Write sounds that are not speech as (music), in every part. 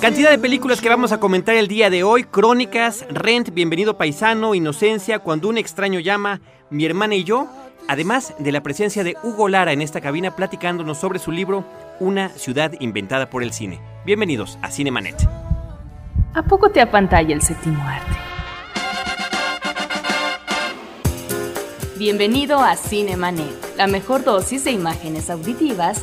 Cantidad de películas que vamos a comentar el día de hoy. Crónicas, Rent, Bienvenido Paisano, Inocencia, Cuando un extraño llama, Mi hermana y yo. Además de la presencia de Hugo Lara en esta cabina platicándonos sobre su libro Una ciudad inventada por el cine. Bienvenidos a Cinemanet. ¿A poco te apantalla el séptimo arte? Bienvenido a Cinemanet, la mejor dosis de imágenes auditivas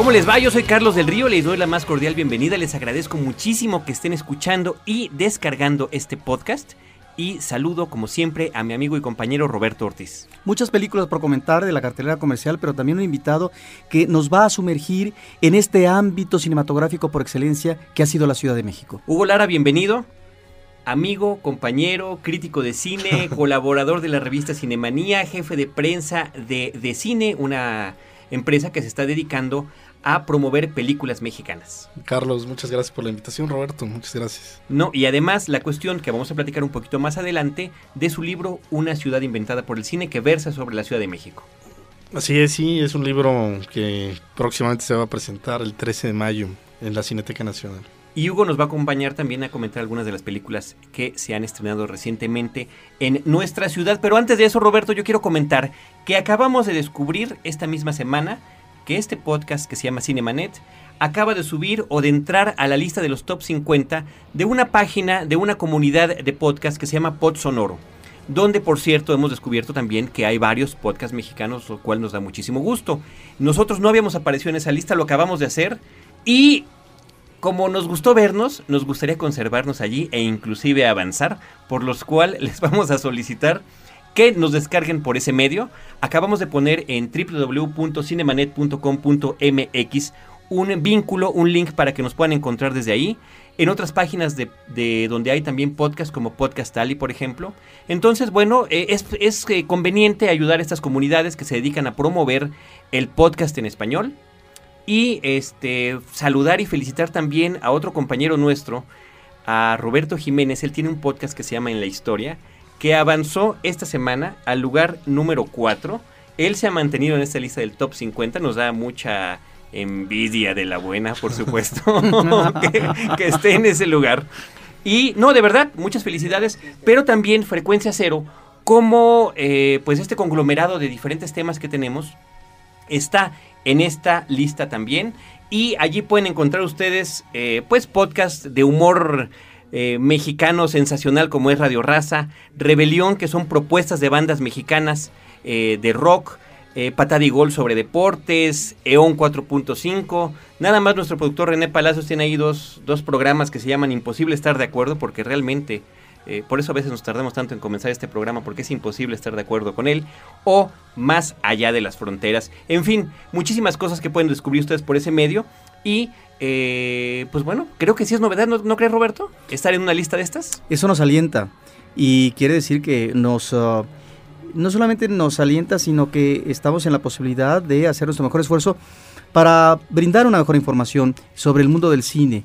¿Cómo les va? Yo soy Carlos del Río, les doy la más cordial bienvenida, les agradezco muchísimo que estén escuchando y descargando este podcast y saludo como siempre a mi amigo y compañero Roberto Ortiz. Muchas películas por comentar de la cartelera comercial, pero también un invitado que nos va a sumergir en este ámbito cinematográfico por excelencia que ha sido la Ciudad de México. Hugo Lara, bienvenido. Amigo, compañero, crítico de cine, (laughs) colaborador de la revista Cinemanía, jefe de prensa de, de cine, una empresa que se está dedicando a promover películas mexicanas. Carlos, muchas gracias por la invitación, Roberto, muchas gracias. No, y además la cuestión que vamos a platicar un poquito más adelante de su libro Una ciudad inventada por el cine que versa sobre la Ciudad de México. Así es, sí, es un libro que próximamente se va a presentar el 13 de mayo en la Cineteca Nacional. Y Hugo nos va a acompañar también a comentar algunas de las películas que se han estrenado recientemente en nuestra ciudad. Pero antes de eso, Roberto, yo quiero comentar que acabamos de descubrir esta misma semana que este podcast que se llama Cinemanet acaba de subir o de entrar a la lista de los top 50 de una página de una comunidad de podcast que se llama Pod Sonoro. Donde, por cierto, hemos descubierto también que hay varios podcasts mexicanos, lo cual nos da muchísimo gusto. Nosotros no habíamos aparecido en esa lista, lo acabamos de hacer. Y como nos gustó vernos, nos gustaría conservarnos allí e inclusive avanzar, por los cuales (laughs) les vamos a solicitar que nos descarguen por ese medio. Acabamos de poner en www.cinemanet.com.mx un vínculo, un link para que nos puedan encontrar desde ahí. En otras páginas de, donde hay también podcasts como Podcast Ali, por ejemplo. Entonces, bueno, eh, es, es eh, conveniente ayudar a estas comunidades que se dedican a promover el podcast en español. Y este saludar y felicitar también a otro compañero nuestro, a Roberto Jiménez. Él tiene un podcast que se llama En la Historia que avanzó esta semana al lugar número 4. Él se ha mantenido en esta lista del top 50, nos da mucha envidia de la buena, por supuesto, (laughs) (laughs) que, esté en ese lugar. Y no, de verdad, muchas felicidades, pero también Frecuencia Cero, como eh, pues este conglomerado de diferentes temas que tenemos, está en esta lista también. Y allí pueden encontrar ustedes eh, pues podcast de humor eh, mexicano sensacional como es Radio Raza, Rebelión, que son propuestas de bandas mexicanas eh, de rock, eh, Patada y Gol sobre deportes, EON 4.5. Nada más nuestro productor René Palacios tiene ahí dos, dos programas que se llaman Imposible estar de acuerdo, porque realmente, eh, por eso a veces nos tardamos tanto en comenzar este programa, porque es imposible estar de acuerdo con él, o Más allá de las fronteras. En fin, muchísimas cosas que pueden descubrir ustedes por ese medio. Y eh, pues bueno, creo que sí es novedad, ¿no, crees Roberto? Estar en una lista de estas. Eso nos alienta y quiere decir que nos... Uh, no solamente nos alienta, sino que estamos en la posibilidad de hacer nuestro mejor esfuerzo para brindar una mejor información sobre el mundo del cine,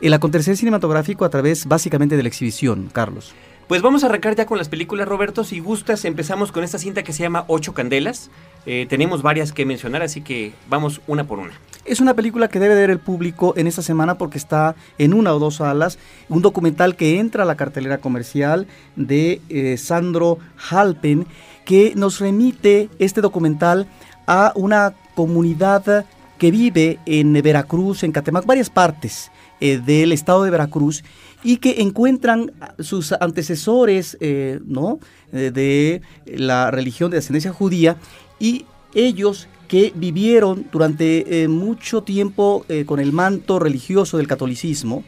el acontecer cinematográfico a través básicamente de la exhibición, Carlos. Pues vamos a arrancar ya con las películas, Roberto. Si gustas, empezamos con esta cinta que se llama Ocho Candelas. Eh, tenemos varias que mencionar, así que vamos una por una. Es una película que debe ver el público en esta semana porque está en una o dos salas. Un documental que entra a la cartelera comercial de eh, Sandro Halpen, que nos remite este documental a una comunidad que vive en Veracruz, en Catemac, varias partes eh, del estado de Veracruz y que encuentran sus antecesores eh, ¿no? Eh, de la religión de ascendencia judía y ellos que vivieron durante eh, mucho tiempo con el manto religioso del catolicismo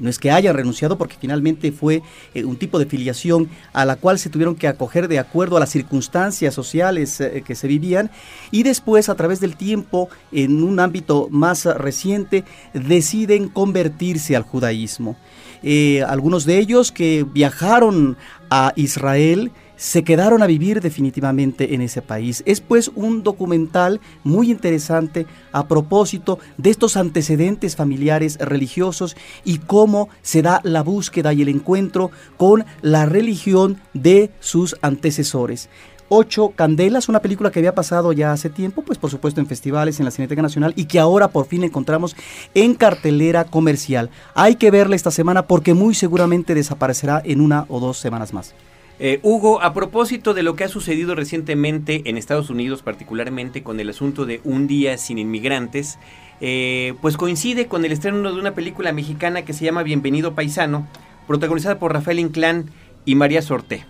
no es que hayan renunciado porque finalmente fue un tipo de filiación a la cual se tuvieron que acoger de acuerdo a las circunstancias sociales que se vivían y después a través del tiempo en un ámbito más reciente deciden convertirse al judaísmo. Eh, algunos de ellos que viajaron a Israel se quedaron a vivir definitivamente en ese país. Es pues un documental muy interesante a propósito de estos antecedentes familiares religiosos y cómo se da la búsqueda y el encuentro con la religión de sus antecesores. Ocho Candelas, una película que había pasado ya hace tiempo, pues por supuesto en festivales, en la Cineteca Nacional, y que ahora por fin encontramos en cartelera comercial. Hay que verla esta semana porque muy seguramente desaparecerá en una o dos semanas más. Eh, Hugo, a propósito de lo que ha sucedido recientemente en Estados Unidos, particularmente con el asunto de Un día sin inmigrantes, eh, pues coincide con el estreno de una película mexicana que se llama Bienvenido Paisano, protagonizada por Rafael Inclán y María Sorte.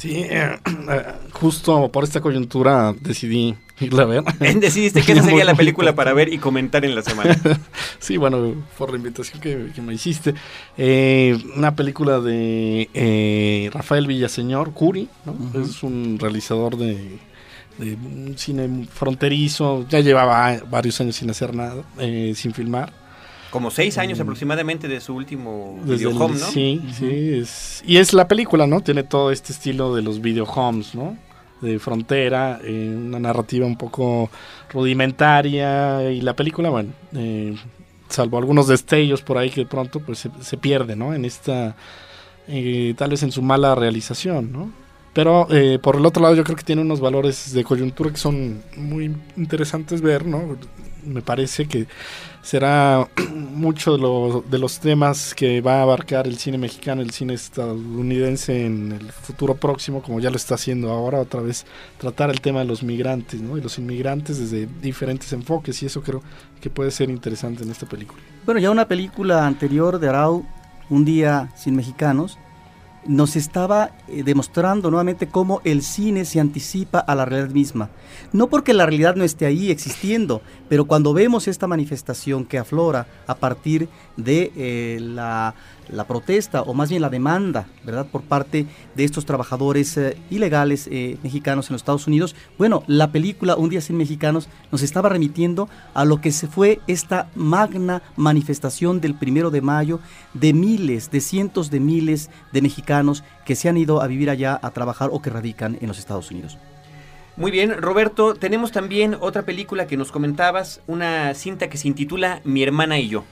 Sí, (clears throat) eh, justo por esta coyuntura decidí irla a ver. (laughs) Decidiste que (laughs) esa sería la película para ver y comentar en la semana. (laughs) sí, bueno, por la invitación que, me hiciste. Eh, una película de eh, Rafael Villaseñor, Curi, ¿no? Es un realizador de, un cine fronterizo. Ya llevaba varios años sin hacer nada, eh, sin filmar. Como seis años mm. aproximadamente de su último video home, ¿no? Sí, sí. y es la película, ¿no? Tiene todo este estilo de los video homes, ¿no? de frontera, eh, una narrativa un poco rudimentaria y la película, bueno, eh, salvo algunos destellos por ahí que de pronto pues se, pierde, ¿no? En esta, eh, tal vez en su mala realización, ¿no? Pero por el otro lado yo creo que tiene unos valores de coyuntura que son muy interesantes ver, ¿no? Me parece que será (clears throat) mucho de, de, los temas que va a abarcar el cine mexicano, el cine estadounidense en el futuro próximo, como ya lo está haciendo ahora, otra vez tratar el tema de los migrantes ¿no? y los inmigrantes desde diferentes enfoques y eso creo que puede ser interesante en esta película. Bueno, ya una película anterior de Arau, Un día sin mexicanos, nos estaba eh, demostrando nuevamente cómo el cine se anticipa a la realidad misma. No porque la realidad no esté ahí existiendo, pero cuando vemos esta manifestación que aflora a partir de eh, la la protesta o más bien la demanda, ¿verdad?, por parte de estos trabajadores eh, ilegales eh, mexicanos en los Estados Unidos. Bueno, la película Un día sin mexicanos nos estaba remitiendo a lo que se fue esta magna manifestación del primero de mayo de miles, de cientos de miles de mexicanos que se han ido a vivir allá a trabajar o que radican en los Estados Unidos. Muy bien, Roberto, tenemos también otra película que nos comentabas, una cinta que se intitula Mi hermana y yo.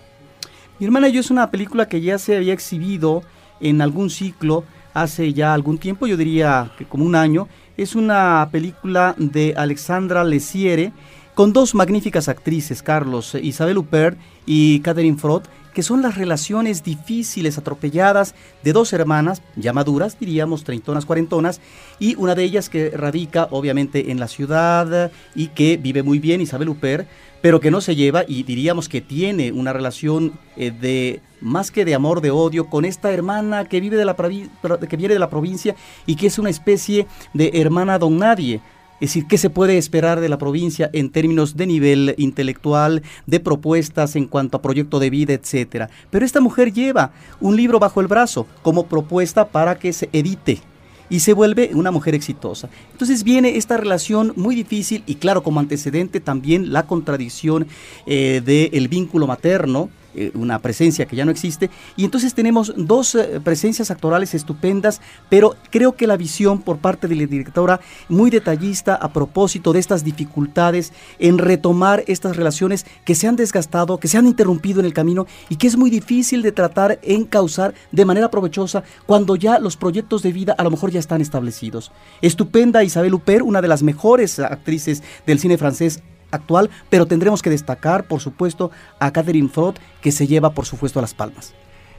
Mi hermana y yo es una película que ya se había exhibido en algún ciclo hace ya algún tiempo, yo diría que como un año. Es una película de Alexandra Lesiere con dos magníficas actrices, Carlos, Isabel Huppert y Catherine Frott, que son las relaciones difíciles, atropelladas de dos hermanas, ya maduras, diríamos, treintonas, cuarentonas, y una de ellas que radica obviamente en la ciudad y que vive muy bien, Isabel Huppert, pero que no se lleva y diríamos que tiene una relación eh, de más que de amor, de odio, con esta hermana que, vive de la, que viene de la provincia y que es una especie de hermana don nadie. Es decir, ¿qué se puede esperar de la provincia en términos de nivel intelectual, de propuestas en cuanto a proyecto de vida, etcétera? Pero esta mujer lleva un libro bajo el brazo como propuesta para que se edite y se vuelve una mujer exitosa. Entonces viene esta relación muy difícil y claro, como antecedente también la contradicción eh, del vínculo materno eh, una presencia que ya no existe. Y entonces tenemos dos eh, presencias actorales estupendas, pero creo que la visión por parte de la directora muy detallista a propósito de estas dificultades en retomar estas relaciones que se han desgastado, que se han interrumpido en el camino y que es muy difícil de tratar en causar de manera provechosa cuando ya los proyectos de vida a lo mejor ya están establecidos. Estupenda Isabel Huppert, una de las mejores actrices del cine francés actual, pero tendremos que destacar, por supuesto, a Catherine Frott, que se lleva, por supuesto, a las palmas.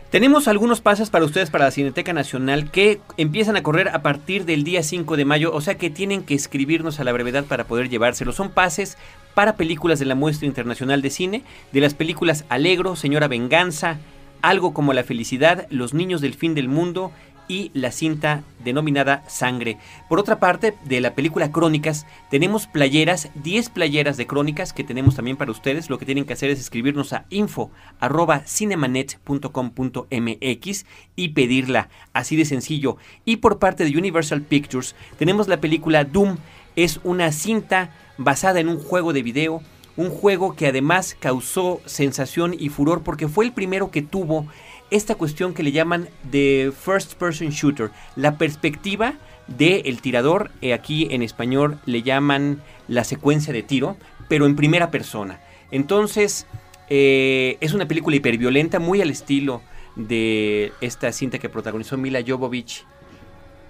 Tenemos algunos pases para ustedes para la Cineteca Nacional que empiezan a correr a partir del día 5 de mayo, o sea que tienen que escribirnos a la brevedad para poder llevárselos. Son pases para películas de la Muestra Internacional de Cine, de las películas Alegro, Señora Venganza, Algo como la Felicidad, Los Niños del Fin del Mundo, y la cinta denominada Sangre. Por otra parte, de la película Crónicas, tenemos playeras, 10 playeras de Crónicas que tenemos también para ustedes. Lo que tienen que hacer es escribirnos a info@cinemanet.com.mx y pedirla, así de sencillo. Y por parte de Universal Pictures, tenemos la película Doom. Es una cinta basada en un juego de video, un juego que además causó sensación y furor porque fue el primero que tuvo esta cuestión que le llaman de first person shooter, la perspectiva del tirador, eh, aquí en español le llaman la secuencia de tiro, pero en primera persona. Entonces, eh, es una película hiperviolenta, muy al estilo de esta cinta que protagonizó Mila Jovovich,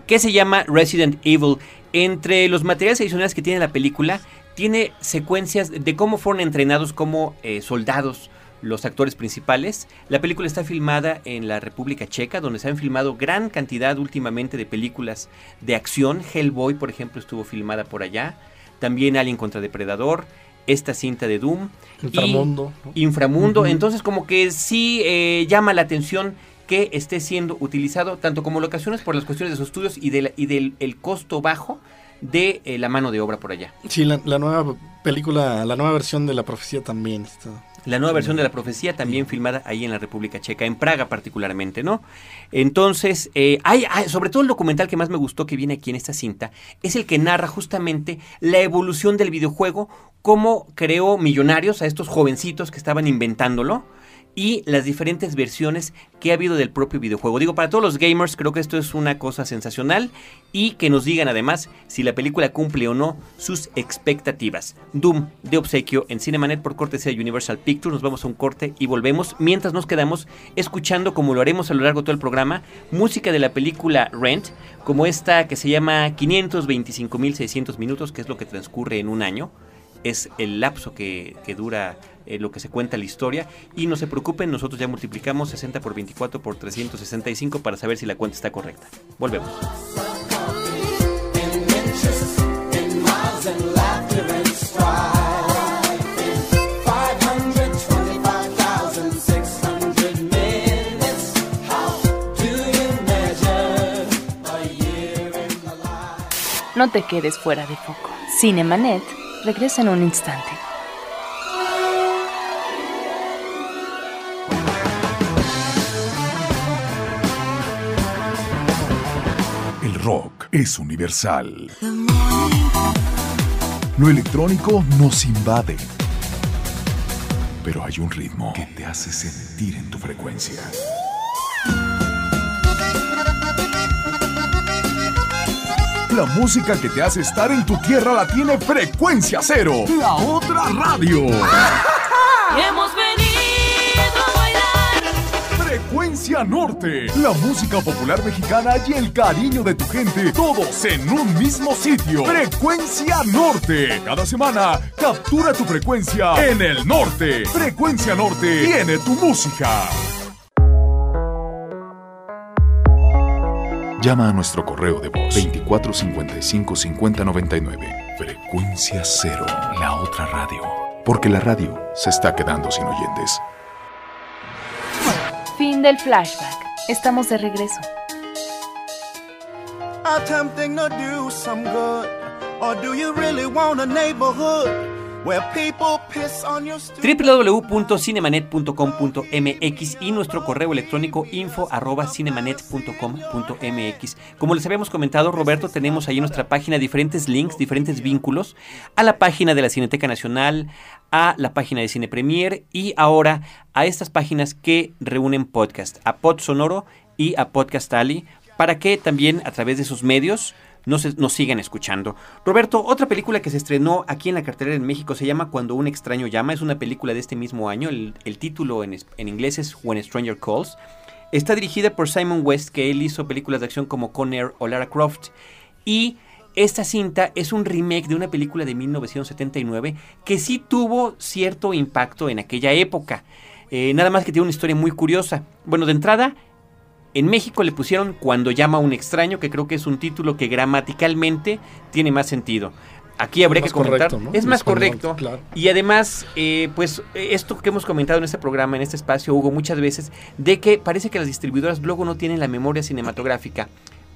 que se llama Resident Evil. Entre los materiales adicionales que tiene la película, tiene secuencias de cómo fueron entrenados como eh, soldados los actores principales. La película está filmada en la República Checa, donde se han filmado gran cantidad últimamente de películas de acción. Hellboy, por ejemplo, estuvo filmada por allá. También Alien contra Depredador. Esta cinta de Doom. Inframundo. Inframundo. Entonces, como que sí eh, llama la atención que esté siendo utilizado tanto como locaciones por las cuestiones de sus estudios y, y del el costo bajo de eh, la mano de obra por allá. Sí, la, la, nueva película, la nueva versión de La Profecía también está la nueva versión de la profecía también filmada ahí en la República Checa, en Praga particularmente, ¿no? Entonces, eh, hay, sobre todo el documental que más me gustó que viene aquí en esta cinta, es el que narra justamente la evolución del videojuego, cómo creó millonarios a estos jovencitos que estaban inventándolo y las diferentes versiones que ha habido del propio videojuego. Digo, para todos los gamers creo que esto es una cosa sensacional y que nos digan además si la película cumple o no sus expectativas. Doom de obsequio en Cinemanet por cortesía de Universal Pictures. Nos vamos a un corte y volvemos mientras nos quedamos escuchando, como lo haremos a lo largo de todo el programa, música de la película Rent, como esta que se llama 525.600 minutos, que es lo que transcurre en un año. Es el lapso que, que dura eh, lo que se cuenta la historia. Y no se preocupen, nosotros ya multiplicamos 60 por 24 por 365 para saber si la cuenta está correcta. Volvemos. No te quedes fuera de foco. Cinemanet regresa en un instante. Rock es universal. Lo electrónico nos invade. Pero hay un ritmo que te hace sentir en tu frecuencia. La música que te hace estar en tu tierra la tiene Frecuencia Cero, la otra radio. (laughs) Hemos Frecuencia Norte, la música popular mexicana y el cariño de tu gente, todos en un mismo sitio. Frecuencia Norte. Cada semana, captura tu frecuencia en el norte. Frecuencia Norte tiene tu música. Llama a nuestro correo de voz 2455 5099. Frecuencia Cero, la otra radio. Porque la radio se está quedando sin oyentes. Fin del flashback. Estamos de regreso. attempting to do some good? Or do you really want a neighborhood where people piss on your stu- www.cinemanet.com.mx y nuestro correo electrónico info arroba cinemanet.com.mx. Como les habíamos comentado, Roberto, tenemos ahí en nuestra página diferentes links, diferentes vínculos a la página de la Cineteca Nacional, a la página de Cine Premier y ahora a estas páginas que reúnen podcast, a Pod Sonoro y a Podcast Ali, para que también a través de esos medios nos, nos sigan escuchando. Roberto, otra película que se estrenó aquí en la cartelera en México se llama Cuando un extraño llama. Es una película de este mismo año. El, el título en, en inglés es When a Stranger Calls. Está dirigida por Simon West, que él hizo películas de acción como Con o Lara Croft. Y esta cinta es un remake de una película de 1979 que sí tuvo cierto impacto en aquella época. Eh, nada más que tiene una historia muy curiosa. Bueno, de entrada, en México le pusieron Cuando llama a un extraño, que creo que es un título que gramaticalmente tiene más sentido. aquí habría que comentar. correcto, ¿no? Es más correcto. claro. Y además, eh, pues esto que hemos comentado en este programa, en este espacio, Hugo, muchas veces, de que parece que las distribuidoras luego no tienen la memoria cinematográfica.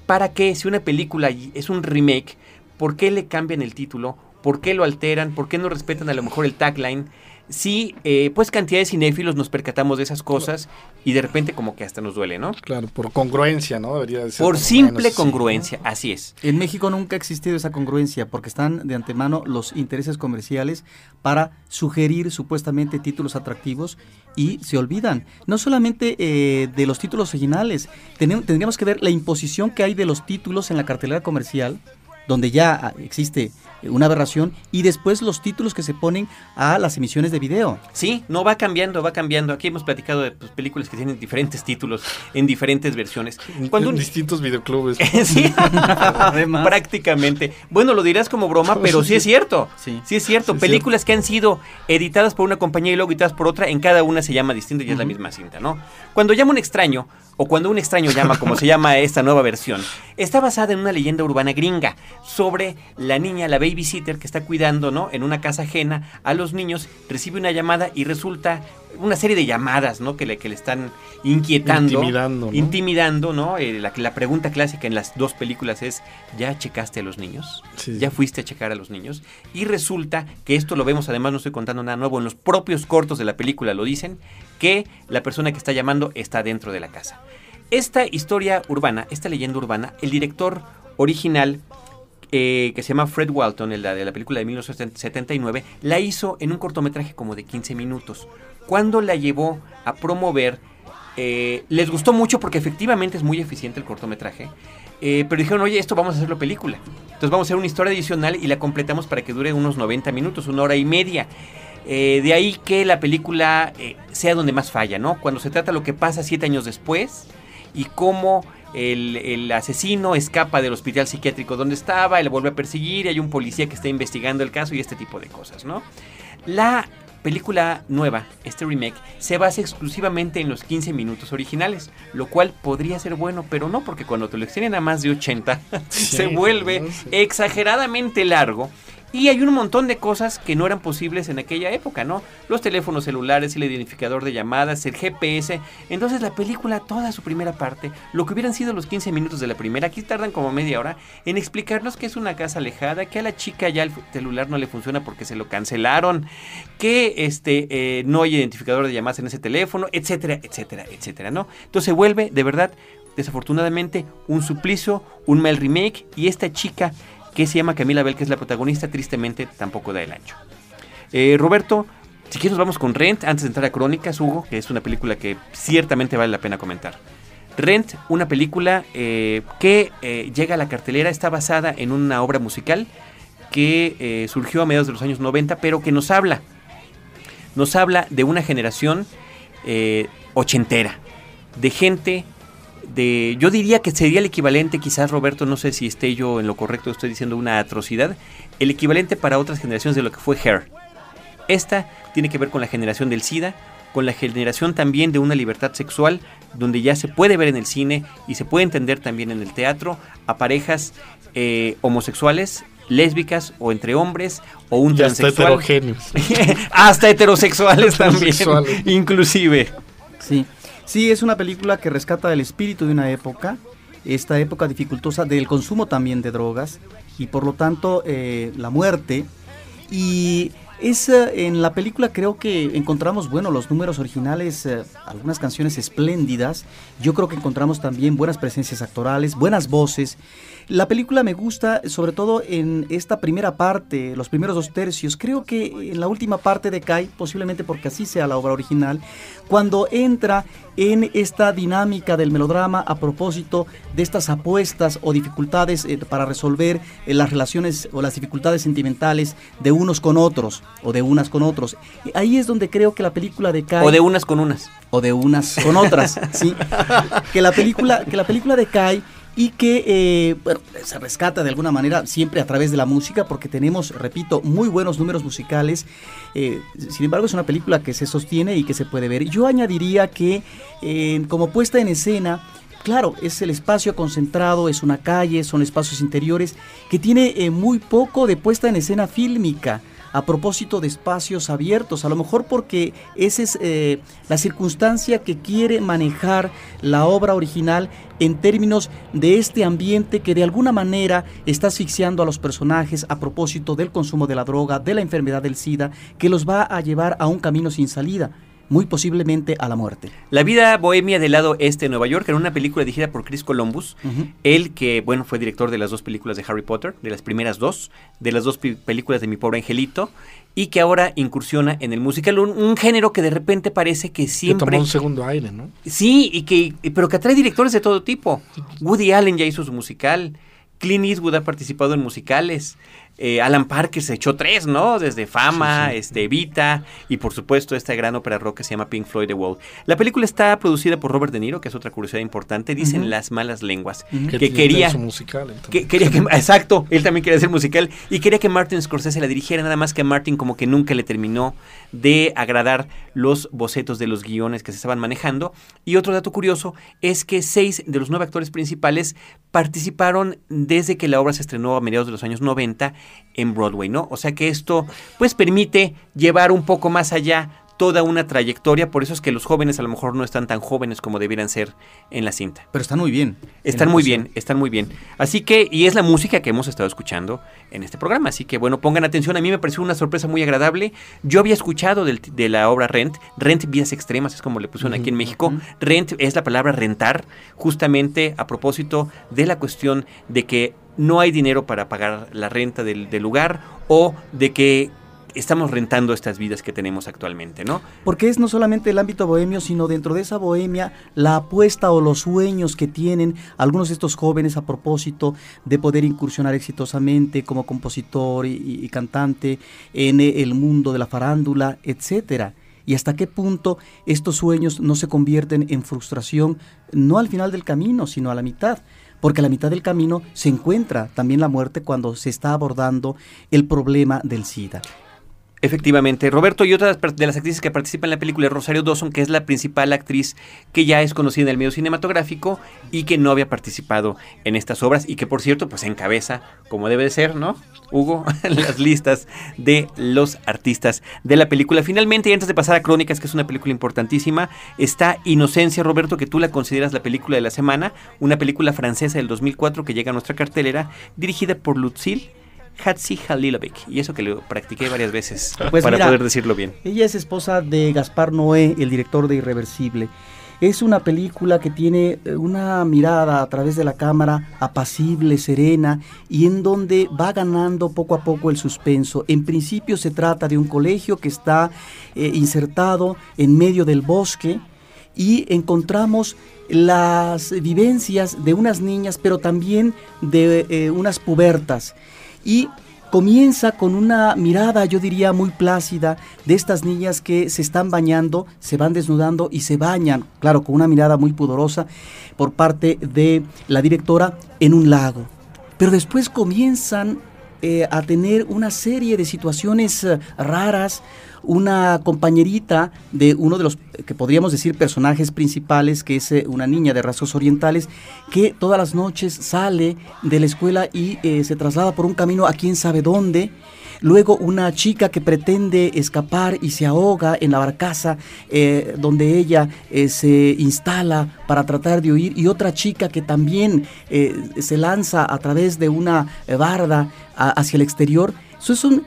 ¿Para qué? Si una película es un remake, ¿por qué le cambian el título? ¿Por qué lo alteran? ¿Por qué no respetan a lo mejor el tagline? Sí, eh, pues cantidad de cinéfilos nos percatamos de esas cosas y de repente como que hasta nos duele, ¿no? Claro, por congruencia, ¿no? Debería de ser Por simple menos, sí, congruencia, así es. En México nunca ha existido esa congruencia porque están de antemano los intereses comerciales para sugerir supuestamente títulos atractivos y se olvidan no solamente eh, de los títulos originales, tendríamos que ver la imposición que hay de los títulos en la cartelera comercial donde ya ah, existe una aberración y después los títulos que se ponen a las emisiones de video. Sí, no va cambiando, va cambiando. Aquí hemos platicado de pues, películas que tienen diferentes títulos en diferentes versiones. En- Cuando en un- distintos videoclubes. (laughs) sí, (laughs) Además. prácticamente. Bueno, lo dirás como broma, (laughs) pero sí es cierto. Sí. Sí es cierto. Sí, Películas que han sido editadas por una compañía y luego editadas por otra, en cada una se llama distinto y es la misma cinta, ¿no? Cuando llama un extraño, o cuando un extraño llama, como se llama esta nueva versión, está basada en una leyenda urbana gringa sobre la niña, la babysitter que está cuidando, ¿no? En una casa ajena a los niños, recibe una llamada y resulta una serie de llamadas, ¿no? Que le, que le están inquietando. Intimidando, ¿no? Intimidando, ¿no? Eh, la, la pregunta clásica en las dos películas es, ¿ya checaste a los niños? Sí. ¿Ya fuiste a checar a los niños? Y resulta que esto lo vemos, además no estoy contando nada nuevo, en los propios cortos de la película lo dicen, que la persona que está llamando está dentro de la casa. Esta historia urbana, esta leyenda urbana, el director original eh, que se llama Fred Walton, el de la película de 1979, la hizo en un cortometraje como de 15 minutos. Cuando la llevó a promover, eh, les gustó mucho porque efectivamente es muy eficiente el cortometraje. eh, pero dijeron, oye, esto vamos a hacerlo película. Entonces vamos a hacer una historia adicional y la completamos para que dure unos 90 minutos, una hora y media. De ahí que la película sea donde más falla, ¿no? Cuando se trata de lo que pasa siete años después y cómo el, el asesino escapa del hospital psiquiátrico donde estaba, él vuelve a perseguir y hay un policía que está investigando el caso y este tipo de cosas, ¿no? La película nueva, este remake, se basa exclusivamente en los 15 minutos originales, lo cual podría ser bueno, pero no, porque cuando te lo extienden a más de 80, (laughs) se vuelve exageradamente largo. Y hay un montón de cosas que no eran posibles en aquella época, ¿no? Los teléfonos celulares, el identificador de llamadas, el GPS. Entonces la película, toda su primera parte, lo que hubieran sido los 15 minutos de la primera, aquí tardan como media hora en explicarnos que es una casa alejada, que a la chica ya el celular no le funciona porque se lo cancelaron, que este eh, no hay identificador de llamadas en ese teléfono, etcétera, etcétera, etcétera, ¿no? Entonces se vuelve, de verdad, desafortunadamente, un suplicio, un mal remake, y esta chica que se llama Camila Bell, que es la protagonista, tristemente tampoco da el ancho. Eh, Roberto, si quieres vamos con Rent, antes de entrar a Crónicas, Hugo, que es una película que ciertamente vale la pena comentar. Rent, una película eh, que eh, llega a la cartelera, está basada en una obra musical que surgió a mediados de los años 90, pero que nos habla, nos habla de una generación ochentera, de gente de, yo diría que sería el equivalente, quizás Roberto, no sé si esté yo en lo correcto, estoy diciendo una atrocidad, el equivalente para otras generaciones de lo que fue Hair. Esta tiene que ver con la generación del SIDA, con la generación también de una libertad sexual, donde ya se puede ver en el cine y se puede entender también en el teatro a parejas eh, homosexuales, lésbicas o entre hombres o un Y hasta transexual. heterogéneos. (laughs) hasta heterosexuales también, inclusive. Sí, sí, es una película que rescata el espíritu de una época, esta época dificultosa del consumo también de drogas y por lo tanto eh, la muerte. Y es, eh, en la película creo que encontramos, bueno, los números originales, eh, algunas canciones espléndidas. Yo creo que encontramos también buenas presencias actorales, buenas voces. La película me gusta sobre todo en esta primera parte, los primeros dos tercios. Creo que en la última parte decae, posiblemente porque así sea la obra original, cuando entra en esta dinámica del melodrama a propósito de estas apuestas o dificultades eh, para resolver eh, las relaciones o las dificultades sentimentales de unos con otros o de unas con otros. Ahí es donde creo que la película decae O de unas con unas. o de unas con otras, ¿sí? (laughs) Que la película, que la película decae y que eh, bueno, se rescata de alguna manera siempre a través de la música porque tenemos, repito, muy buenos números musicales. Eh, sin embargo, es una película que se sostiene y que se puede ver. Yo añadiría que eh, como puesta en escena claro, es el espacio concentrado, es una calle, son espacios interiores que tiene eh, muy poco de puesta en escena fílmica a propósito de espacios abiertos, a lo mejor porque esa es eh, la circunstancia que quiere manejar la obra original en términos de este ambiente que de alguna manera está asfixiando a los personajes a propósito del consumo de la droga, de la enfermedad del SIDA, que los va a llevar a un camino sin salida muy posiblemente a la muerte. La vida bohemia del lado este de Nueva York, en una película dirigida por Chris Columbus, Ujú. él que, bueno, fue director de las dos películas de Harry Potter, de las primeras dos, de las dos películas de Mi Pobre Angelito, y que ahora incursiona en el musical, un, un género que de repente parece que Que siempre... tomó un segundo aire, ¿no? Sí, y que, pero que atrae directores de todo tipo. Woody Allen ya hizo su musical. Clint Eastwood ha participado en musicales. Eh, Alan Parker se echó tres, ¿no? Desde Fama, Sí, sí. este Evita y por supuesto esta gran ópera rock que se llama Pink Floyd The Wall. La película está producida por Robert De Niro, que es otra curiosidad importante. Dicen las malas lenguas Ujú. que tiene quería su musical. entonces. que quería que exacto, él también quería hacer musical y quería que Martin Scorsese la dirigiera, nada más que a Martin como que nunca le terminó de agradar los bocetos de los guiones que se estaban manejando. Y otro dato curioso es que seis de los nueve actores principales participaron desde que la obra se estrenó a mediados de los años 90 en Broadway, ¿no? O sea que esto pues permite llevar un poco más allá toda una trayectoria, por eso es que los jóvenes a lo mejor no están tan jóvenes como debieran ser en la cinta. Pero están muy bien. Están muy bien, están muy bien. Así que, y es la música que hemos estado escuchando en este programa. Así que, bueno, pongan atención. A mí me pareció una sorpresa muy agradable. Yo había escuchado del- de la obra Rent. Rent Vidas Extremas es como le pusieron aquí en México. Rent es la palabra rentar, justamente a propósito de la cuestión de que no hay dinero para pagar la renta del, lugar o de que estamos rentando estas vidas que tenemos actualmente, ¿no? Porque es no solamente el ámbito bohemio, sino dentro de esa bohemia la apuesta o los sueños que tienen algunos de estos jóvenes a propósito de poder incursionar exitosamente como compositor y, y- cantante en el mundo de la farándula, etcétera. Y hasta qué punto estos sueños no se convierten en frustración, no al final del camino, sino a la mitad. Porque a la mitad del camino se encuentra también la muerte cuando se está abordando el problema del SIDA. Efectivamente, Roberto y otra de las actrices que participan en la película es Rosario Dawson, que es la principal actriz que ya es conocida en el medio cinematográfico y que no había participado en estas obras y que por cierto pues encabeza, como debe de ser, ¿no? Hugo, (laughs) las listas de los artistas de la película. Finalmente, y antes de pasar a Crónicas, que es una película importantísima, está Inocencia, Roberto, que tú la consideras la película de la semana, una película francesa del 2004 que llega a nuestra cartelera, dirigida por Lucille Hatzi Halilovic, y eso que lo practiqué varias veces (laughs) Pues para mira, poder decirlo bien. Ella es esposa de Gaspar Noé, el director de Irreversible. Es una película que tiene eh, una mirada a través de la cámara apacible, serena y en donde va ganando poco a poco el suspenso. En principio se trata de un colegio que está eh, insertado en medio del bosque y encontramos las vivencias de unas niñas, pero también de eh, unas pubertas. Y comienza con una mirada, yo diría, muy plácida de estas niñas que se están bañando, se van desnudando y se bañan, claro, con una mirada muy pudorosa por parte de la directora en un lago. Pero después comienzan eh, a tener una serie de situaciones eh, raras, una compañerita de uno de los eh, que podríamos decir personajes principales, que es una niña de rasgos orientales, que todas las noches sale de la escuela y se traslada por un camino a quién sabe dónde. Luego una chica que pretende escapar y se ahoga en la barcaza eh, donde ella eh, se instala para tratar de huir y otra chica que también eh, se lanza a través de una barda hacia el exterior. Eso es un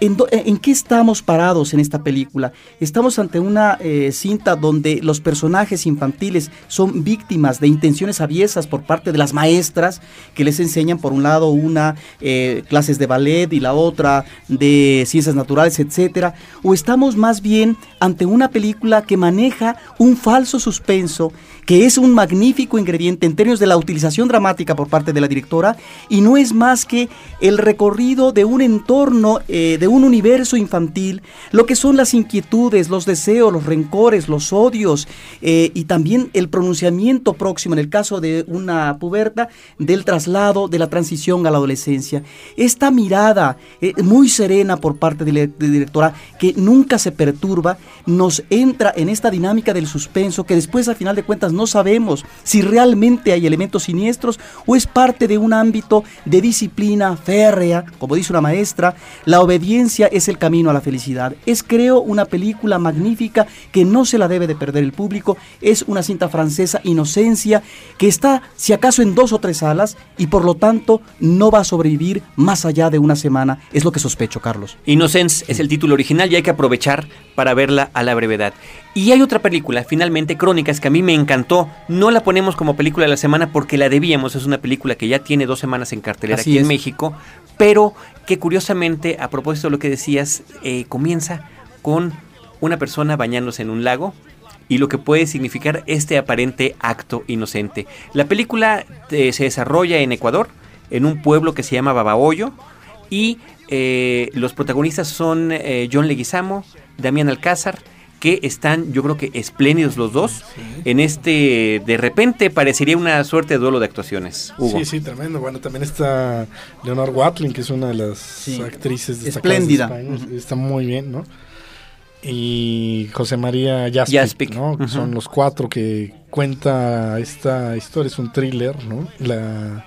¿En, do- en qué estamos parados en esta película? Estamos ante una eh, cinta donde los personajes infantiles son víctimas de intenciones aviesas por parte de las maestras que les enseñan por un lado una eh, clases de ballet y la otra de ciencias naturales, etcétera, o estamos más bien ante una película que maneja un falso suspenso que es un magnífico ingrediente en términos de la utilización dramática por parte de la directora y no es más que el recorrido de un entorno, eh, de un universo infantil lo que son las inquietudes, los deseos, los rencores, los odios eh, y también el pronunciamiento próximo, en el caso de una puberta, del traslado de la transición a la adolescencia. Esta mirada eh, muy serena por parte de la de directora que nunca se perturba, nos entra en esta dinámica del suspenso que después al final de cuentas no sabemos si realmente hay elementos siniestros o es parte de un ámbito de disciplina férrea, como dice una maestra, la obediencia es el camino a la felicidad. Es creo una película magnífica que no se la debe de perder el público, es una cinta francesa Inocencia que está si acaso en dos o tres salas y por lo tanto no va a sobrevivir más allá de una semana, es lo que sospecho, Carlos. Innocence es el título original y hay que aprovechar para verla a la brevedad. Y hay otra película, finalmente Crónicas, que a mí me encantó. No la ponemos como película de la semana porque la debíamos. Es una película que ya tiene dos semanas en cartelera Así aquí en. México, pero que curiosamente, a propósito de lo que decías, eh, comienza con una persona bañándose en un lago y lo que puede significar este aparente acto inocente. La película eh, se desarrolla en Ecuador, en un pueblo que se llama Babahoyo, y eh, los protagonistas son eh, John Leguizamo, Damián Alcázar, que están, yo creo que espléndidos los dos, en este, de repente parecería una suerte de duelo de actuaciones. Hugo. Sí, sí, tremendo. Bueno, también está Leonor Watling, que es una de las Sí. actrices destacadas Espléndida. de España. Ujú. Está muy bien, ¿no? Y José María Jaspic, Jaspic, ¿no? Que ujú. Son los cuatro que cuenta esta historia. Es un thriller, ¿no? La,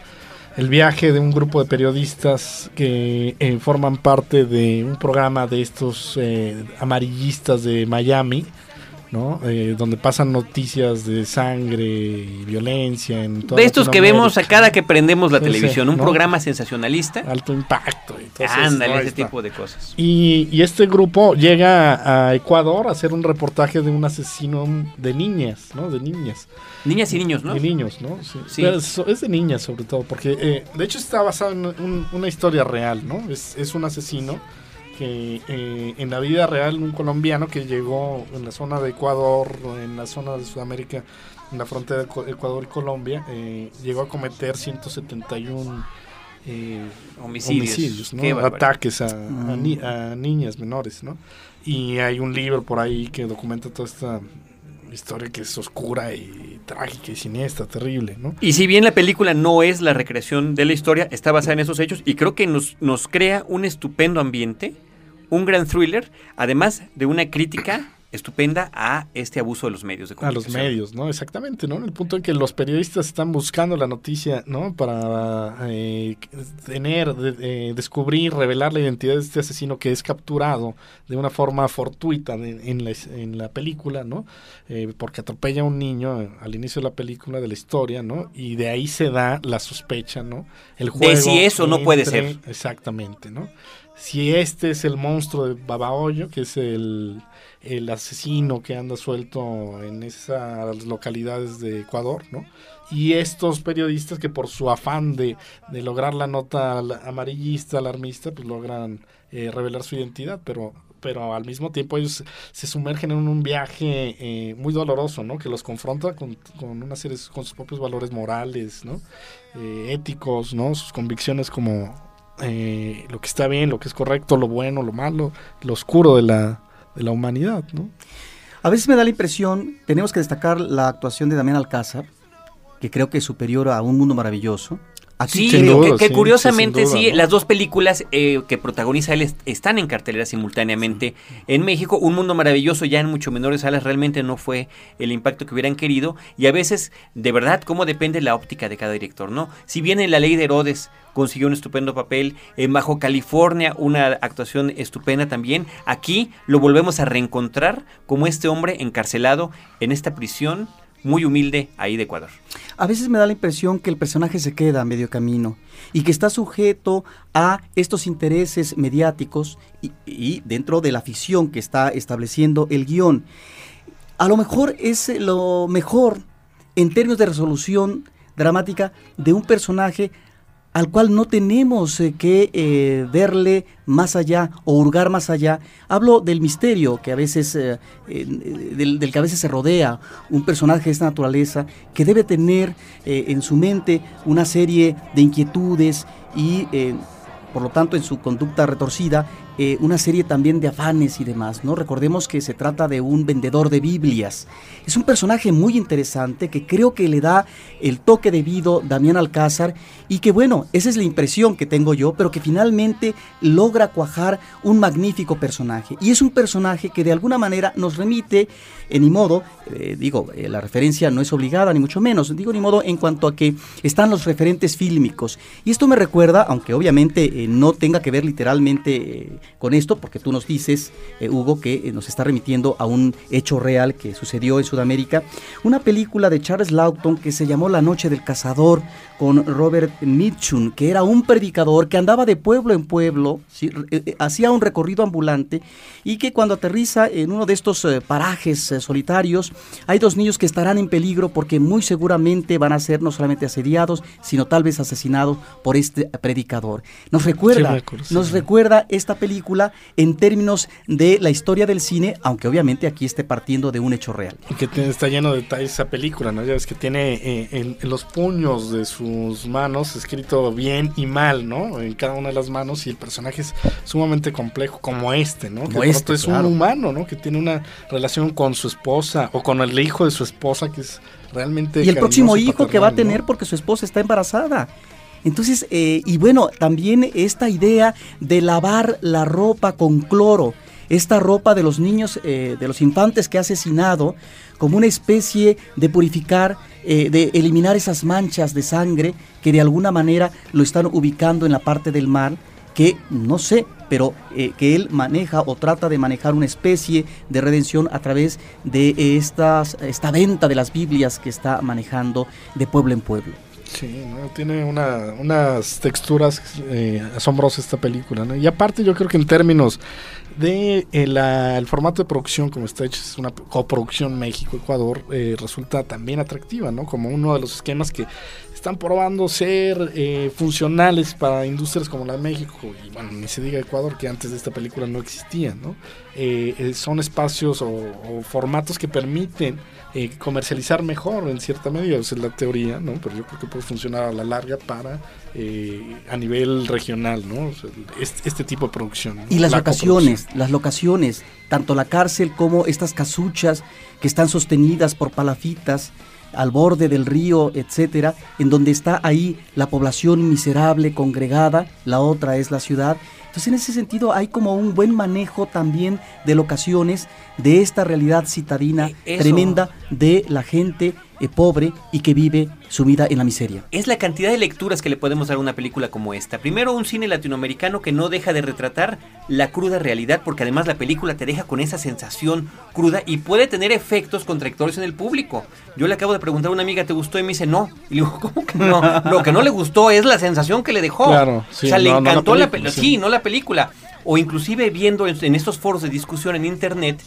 el viaje de un grupo de periodistas que eh, forman parte de un programa de estos eh, amarillistas de Miami, ¿no? Eh, donde pasan noticias de sangre y violencia en toda De estos que vemos a cada que prendemos la televisión, un ¿no? programa sensacionalista. alto impacto. Entonces, Ándale, ¿no? ese Está. tipo de cosas. Y, y este grupo llega a Ecuador a hacer un reportaje de un asesino de niñas, ¿no? De niñas. Niñas y niños, ¿no? De niños, ¿no? Sí. Sí. Es de niñas sobre todo, porque eh, de hecho está basado en un- una historia real, ¿no? Es, es un asesino que eh, en la vida real, un colombiano que llegó en la zona de Ecuador, en la zona de Sudamérica, en la frontera de Ecu- Ecuador y Colombia, eh, llegó a cometer 171 eh, Homicidios. homicidios, ataques a, a ni- a niñas menores, ¿no? Y hay un libro por ahí que documenta toda esta historia que es oscura y trágica y siniestra, terrible, ¿no? Y si bien la película no es la recreación de la historia, está basada en esos hechos y creo que nos, nos crea un estupendo ambiente, un gran thriller, además de una crítica estupenda a este abuso de los medios de A los comunicación. medios, ¿no? Exactamente, ¿no? En el punto en que los periodistas están buscando la noticia, ¿no? Para eh, tener, de- eh, descubrir, revelar la identidad de este asesino que es capturado de una forma fortuita de- en, la, es- en la película, ¿no? Eh, porque atropella a un niño eh, al inicio de la película, de la historia, ¿no? Y de ahí se da la sospecha, ¿no? El juego si eso no puede ser. Exactamente, ¿no? Si este es el monstruo de Babahoyo, que es el, el asesino que anda suelto en esas localidades de Ecuador, ¿no? Y estos periodistas que por su afán de, de lograr la nota amarillista, alarmista, pues logran eh, revelar su identidad, pero pero al mismo tiempo ellos se sumergen en un viaje eh, muy doloroso, ¿no? Que los confronta con, con una serie, con sus propios valores morales, ¿no? Eh, éticos, ¿no? Sus convicciones como eh, lo que está bien, lo que es correcto, lo bueno, lo malo, lo oscuro de la, de la humanidad. A veces me da la impresión, tenemos que destacar la actuación de Damián Alcázar, que creo que es superior a Un Mundo Maravilloso. Aquí Sí, que, curiosamente sí, las dos películas eh, que protagoniza él est- están en cartelera simultáneamente en México. Un mundo maravilloso ya en mucho menores salas realmente no fue el impacto que hubieran querido y a veces de verdad cómo depende la óptica de cada director, ¿no? Si bien en La Ley de Herodes consiguió un estupendo papel, en Bajo California una actuación estupenda también, aquí lo volvemos a reencontrar como este hombre encarcelado en esta prisión muy humilde ahí de Ecuador. A veces me da la impresión que el personaje se queda a medio camino y que está sujeto a estos intereses mediáticos y, dentro de la ficción que está estableciendo el guion. A lo mejor es lo mejor en términos de resolución dramática de un personaje al cual no tenemos eh, que eh, verle más allá o hurgar más allá. Hablo del misterio que a veces, eh, del, que a veces se rodea un personaje de esta naturaleza, que debe tener en su mente una serie de inquietudes y, por lo tanto, en su conducta retorcida, eh, una serie también de afanes y demás, ¿no? Recordemos que se trata de un vendedor de Biblias. Es un personaje muy interesante que creo que le da el toque debido Damián Alcázar y que bueno, esa es la impresión que tengo yo, pero que finalmente logra cuajar un magnífico personaje. Y es un personaje que de alguna manera nos remite, en ni modo, eh, digo, eh, la referencia no es obligada ni mucho menos, digo ni modo en cuanto a que están los referentes fílmicos. Y esto me recuerda, aunque obviamente eh, no tenga que ver literalmente eh, con esto, porque tú nos dices, eh, Hugo, que eh, nos está remitiendo a un hecho real que sucedió en Sudamérica, una película de Charles Lawton que se llamó La Noche del Cazador con Robert Mitchum, que era un predicador que andaba de pueblo en pueblo, ¿sí? Eh, eh, hacía un recorrido ambulante y que cuando aterriza en uno de estos eh, parajes eh, solitarios, hay dos niños que estarán en peligro porque muy seguramente van a ser no solamente asediados, sino tal vez asesinados por este predicador. Nos recuerda, Sí, nos recuerda esta película en términos de la historia del cine, aunque obviamente aquí esté partiendo de un hecho real. Y que está lleno de detalles esa película, ¿no? Ya ves que tiene eh, en, en los puños de sus manos escrito bien y mal, ¿no? En cada una de las manos y el personaje es sumamente complejo como este, ¿no? Como que este, es claro. un humano, ¿no? Que tiene una relación con su esposa o con el hijo de su esposa que es realmente Y el próximo hijo que va a tener porque su esposa está embarazada. Entonces, eh, y bueno, también esta idea de lavar la ropa con cloro, esta ropa de los niños, eh, de los infantes que ha asesinado, como una especie de purificar, eh, de eliminar esas manchas de sangre que de alguna manera lo están ubicando en la parte del mar, que no sé, pero eh, que él maneja o trata de manejar una especie de redención a través de estas, esta venta de las Biblias que está manejando de pueblo en pueblo. Sí, tiene una- unas texturas asombrosas esta película. Y aparte yo creo que en términos de eh, el formato de producción como está hecho, es una coproducción México-Ecuador, eh, resulta también atractiva, ¿no? Como uno de los esquemas que están probando ser eh, funcionales para industrias como la de México, y bueno, ni se diga Ecuador, que antes de esta película no existían, ¿no? Eh, eh, son espacios o, o formatos que permiten eh, comercializar mejor en cierta medida, esa es la teoría, ¿no? Pero yo creo que puede funcionar a la larga para a nivel regional, ¿no? O sea, este, este tipo de producción. ¿no? Y las La locaciones, las locaciones, tanto la cárcel como estas casuchas que están sostenidas por palafitas al borde del río, etcétera, en donde está ahí la población miserable congregada, la otra es la ciudad. Entonces, en ese sentido, hay como un buen manejo también de locaciones de esta realidad citadina eso. tremenda de la gente eh, pobre y que vive sumida en la miseria. es la cantidad de lecturas que le podemos dar a una película como esta. Primero, un cine latinoamericano que no deja de retratar la cruda realidad, porque además la película te deja con esa sensación cruda y puede tener efectos contradictorios en el público. Yo le acabo de preguntar a una amiga, ¿te gustó? Y me dice, no. Y le digo, (laughs) ¿cómo que no? Lo que no le gustó es la sensación que le dejó. Claro, sí, o sea, le no, no la encantó la película, sí. Sí, no la película. O inclusive viendo en, en estos foros de discusión en internet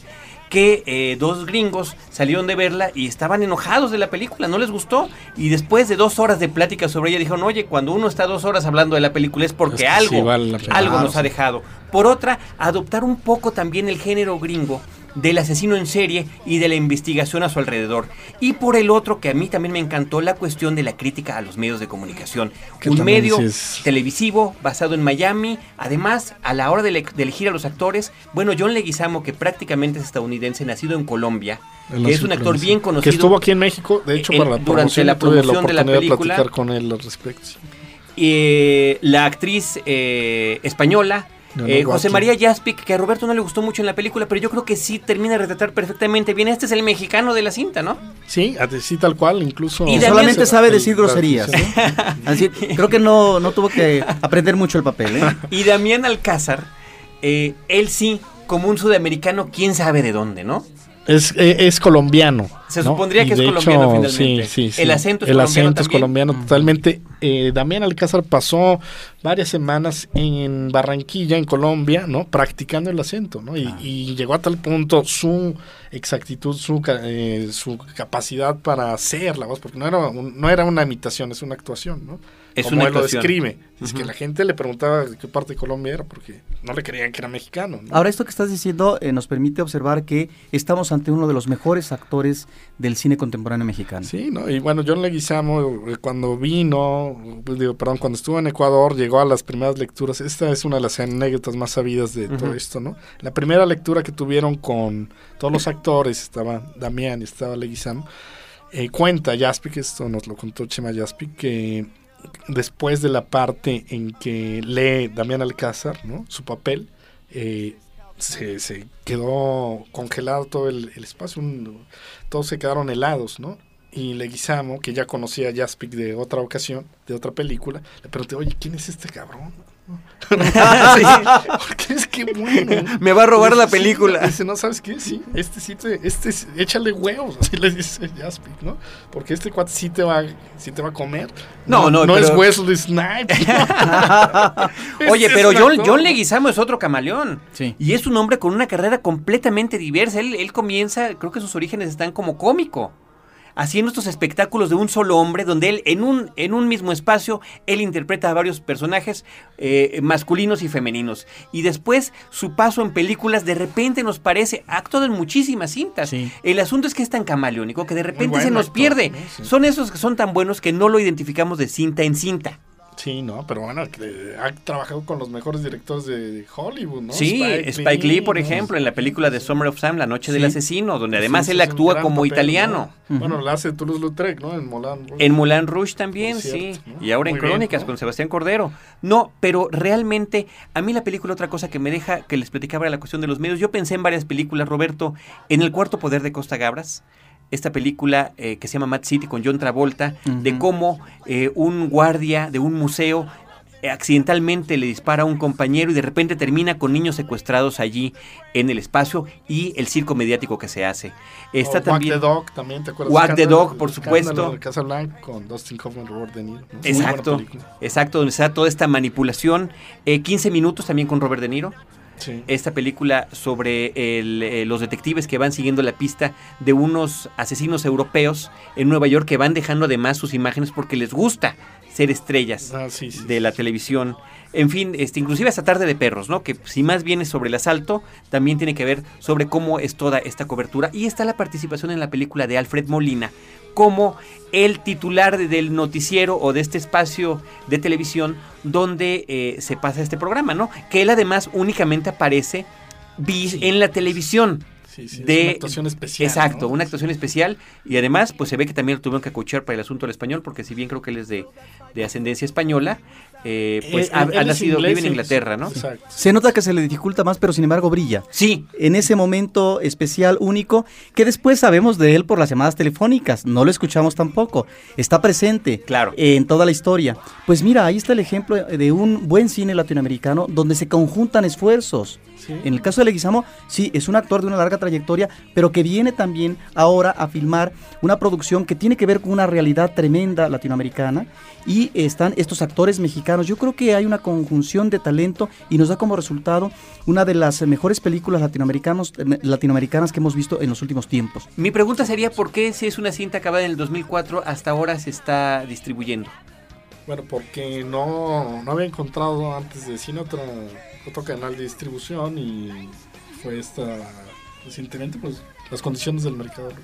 que eh, dos gringos salieron de verla y estaban enojados de la película, no les gustó. Y después de dos horas de plática sobre ella, dijeron, oye, cuando uno está dos horas hablando de la película es porque Es que algo, sí vale algo Claro, nos ha dejado. Por otra, adoptar un poco también el género gringo del asesino en serie y de la investigación a su alrededor. Y por el otro, que a mí también me encantó, la cuestión de la crítica a los medios de comunicación. Que un medio es- televisivo basado en Miami. Además, a la hora de, ele- de elegir a los actores, bueno, John Leguizamo, que prácticamente es estadounidense, nacido en Colombia, que es un actor bien conocido. Que estuvo aquí en México, de hecho, en- para la durante la promoción de la película. platicar con él al respecto. eh, la actriz eh, española. No, no, eh, José. María Jaspic, que a Roberto no le gustó mucho en la película, pero yo creo que sí termina de retratar perfectamente bien. Este es el mexicano de la cinta, ¿no? Sí, así tal cual, incluso... Y solamente sabe el- decir groserías. la- ¿eh? Así, creo que no, no tuvo que aprender mucho el papel. ¿eh? Y Damián Alcázar, eh, él sí, como un sudamericano, quién sabe de dónde, ¿no? Es, eh, es colombiano. Se ¿no? supondría que es colombiano finalmente. Sí, sí, sí. El acento es El colombiano acento es colombiano totalmente. Eh, Damián Alcázar pasó varias semanas en Barranquilla, en Colombia, ¿no? Practicando el acento, ¿no? Y, y llegó a tal punto su exactitud, su, eh, su capacidad para hacer la voz, porque no era, un- no era una imitación, es una actuación, ¿no? Es como una él lo describe. Es que la gente le preguntaba de qué parte de Colombia era porque no le creían que era mexicano. ¿no? Ahora, esto que estás diciendo eh, nos permite observar que estamos ante uno de los mejores actores del cine contemporáneo mexicano. Sí, ¿no? Y bueno, John Leguizamo, eh, cuando vino, pues, digo, perdón, cuando estuvo en Ecuador, llegó a las primeras lecturas. Esta es una de las anécdotas más sabidas de todo esto, ¿no? La primera lectura que tuvieron con todos los actores, estaba Damián y estaba Leguizamo, eh, cuenta Jaspi, que esto nos lo contó Chema Jaspi, que después de la parte en que lee Damián Alcázar, ¿no? Su papel, eh, se, se quedó congelado todo el, el espacio, todos se quedaron helados, ¿no? Y Leguizamo, que ya conocía a Jaspic de otra ocasión, de otra película, le pregunté, oye, ¿quién es este cabrón? (laughs) Porque (laughs) es que bueno. Me va a robar la Sí, película. Dice, no, ¿sabes qué? Sí, este sí te, este, es- échale huevos, así le dice Jaspic, ¿no? Porque este cuate sí te va, sí te va a comer. No, no, no es pero- Wesley Snipes. (laughs) Oye, Este es pero John. John Leguizamo es otro camaleón. Sí. Y es un hombre con una carrera completamente diversa. Él, él comienza, creo que sus orígenes están como cómico. Haciendo estos espectáculos de un solo hombre, donde él en un, en un mismo espacio, él interpreta a varios personajes eh, masculinos y femeninos. Y después su paso en películas de repente nos parece, ha actuado en muchísimas cintas. Sí. El asunto es que es tan camaleónico que de repente se nos actor, pierde. Sí. Son esos que son tan buenos que no lo identificamos de cinta en cinta. Sí, no, pero bueno, que ha trabajado con los mejores directores de Hollywood, ¿no? Sí, Spike, Lee, por ejemplo, en la película de Summer of Sam, La Noche del. Asesino, donde además Sí, él actúa como papel, italiano. ¿no? Bueno, la hace Toulouse-Lautrec, ¿no? En Moulin Rouge. En Moulin Rouge también, cierto, sí. ¿no? Y ahora en bien, Crónicas ¿no? con Sebastián Cordero. No, pero realmente, a mí la película, otra cosa que me deja, que les platicaba era la cuestión de los medios. Yo pensé en varias películas, Roberto, en El Cuarto Poder de Costa Gabras. Esta película eh, que se llama Mad City con John Travolta, de cómo eh, un guardia de un museo accidentalmente le dispara a un compañero y de repente termina con niños secuestrados allí en el espacio y el circo mediático que se hace. Está también Walk the Dog, también, ¿te acuerdas? Walk the Dog, por supuesto. de Casablanca con Dustin Hoffman y Robert De Niro. ¿no? Muy buena Exacto, exacto, donde da toda esta manipulación. Eh, 15 minutos también con Robert De Niro. Sí. Esta película sobre el, eh, los detectives que van siguiendo la pista de unos asesinos europeos en Nueva York que van dejando además sus imágenes porque les gusta ser estrellas Ah, sí, sí, de la televisión. En fin, este, inclusive hasta Tarde de Perros, ¿no? Que si más bien es sobre el asalto, también tiene que ver sobre cómo es toda esta cobertura. Y está la participación en la película de Alfred Molina como el titular de- del noticiero o de este espacio de televisión donde eh, se pasa este programa, ¿no? Que él además únicamente aparece en la televisión. Sí, sí, es una actuación especial. Exacto, ¿no? una actuación especial y además pues se ve que también lo tuvieron que acuchar para el asunto del español porque si bien creo que él es de, de ascendencia española, eh, pues Eh, ha, él ha es nacido, inglés, vive en Inglaterra, ¿no? Exacto. Se nota que se le dificulta más, pero sin embargo brilla. Sí, En ese momento especial, único, que después sabemos de él por las llamadas telefónicas, no lo escuchamos tampoco, está presente Claro. en toda la historia. Pues mira, ahí está el ejemplo de un buen cine latinoamericano donde se conjuntan esfuerzos. Sí. En el caso de Leguizamo, sí, es un actor de una larga trayectoria, pero que viene también ahora a filmar una producción que tiene que ver con una realidad tremenda latinoamericana y están estos actores mexicanos. Yo creo que hay una conjunción de talento y nos da como resultado una de las mejores películas latinoamericanos, eh, latinoamericanas que hemos visto en los últimos tiempos. mi pregunta sería por qué si es una cinta acabada en el 2004 hasta ahora se está distribuyendo. Bueno, porque no, no había encontrado antes de cine otra, otro canal de distribución y fue esta recientemente pues las condiciones del mercado lo que,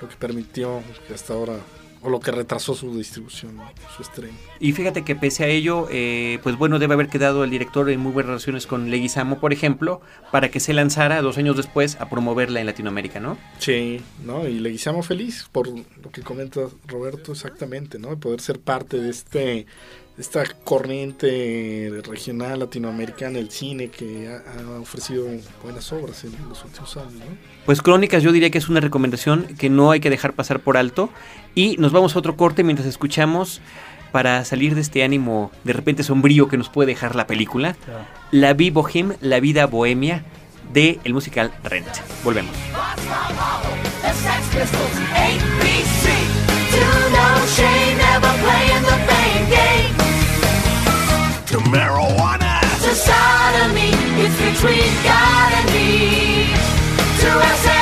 lo que permitió que hasta ahora o lo que retrasó su distribución, su estreno. Y fíjate que pese a ello, eh, pues bueno, debe haber quedado el director en muy buenas relaciones con Leguizamo, por ejemplo, para que se lanzara dos años después a promoverla en Latinoamérica, ¿no? Sí, ¿no? Y Leguizamo feliz por lo que comenta Roberto exactamente, ¿no? De poder ser parte de este esta corriente regional latinoamericana del cine que ha, ha ofrecido buenas obras en los últimos años, ¿no? Pues Crónicas yo diría que es una recomendación que no hay que dejar pasar por alto. Y nos vamos a otro corte mientras escuchamos para salir de este ánimo de repente sombrío que nos puede dejar la película. La Vi Bohem, La Vida Bohemia de el musical Rent. Volvemos. To marijuana. To sodomy, it's between God and me. To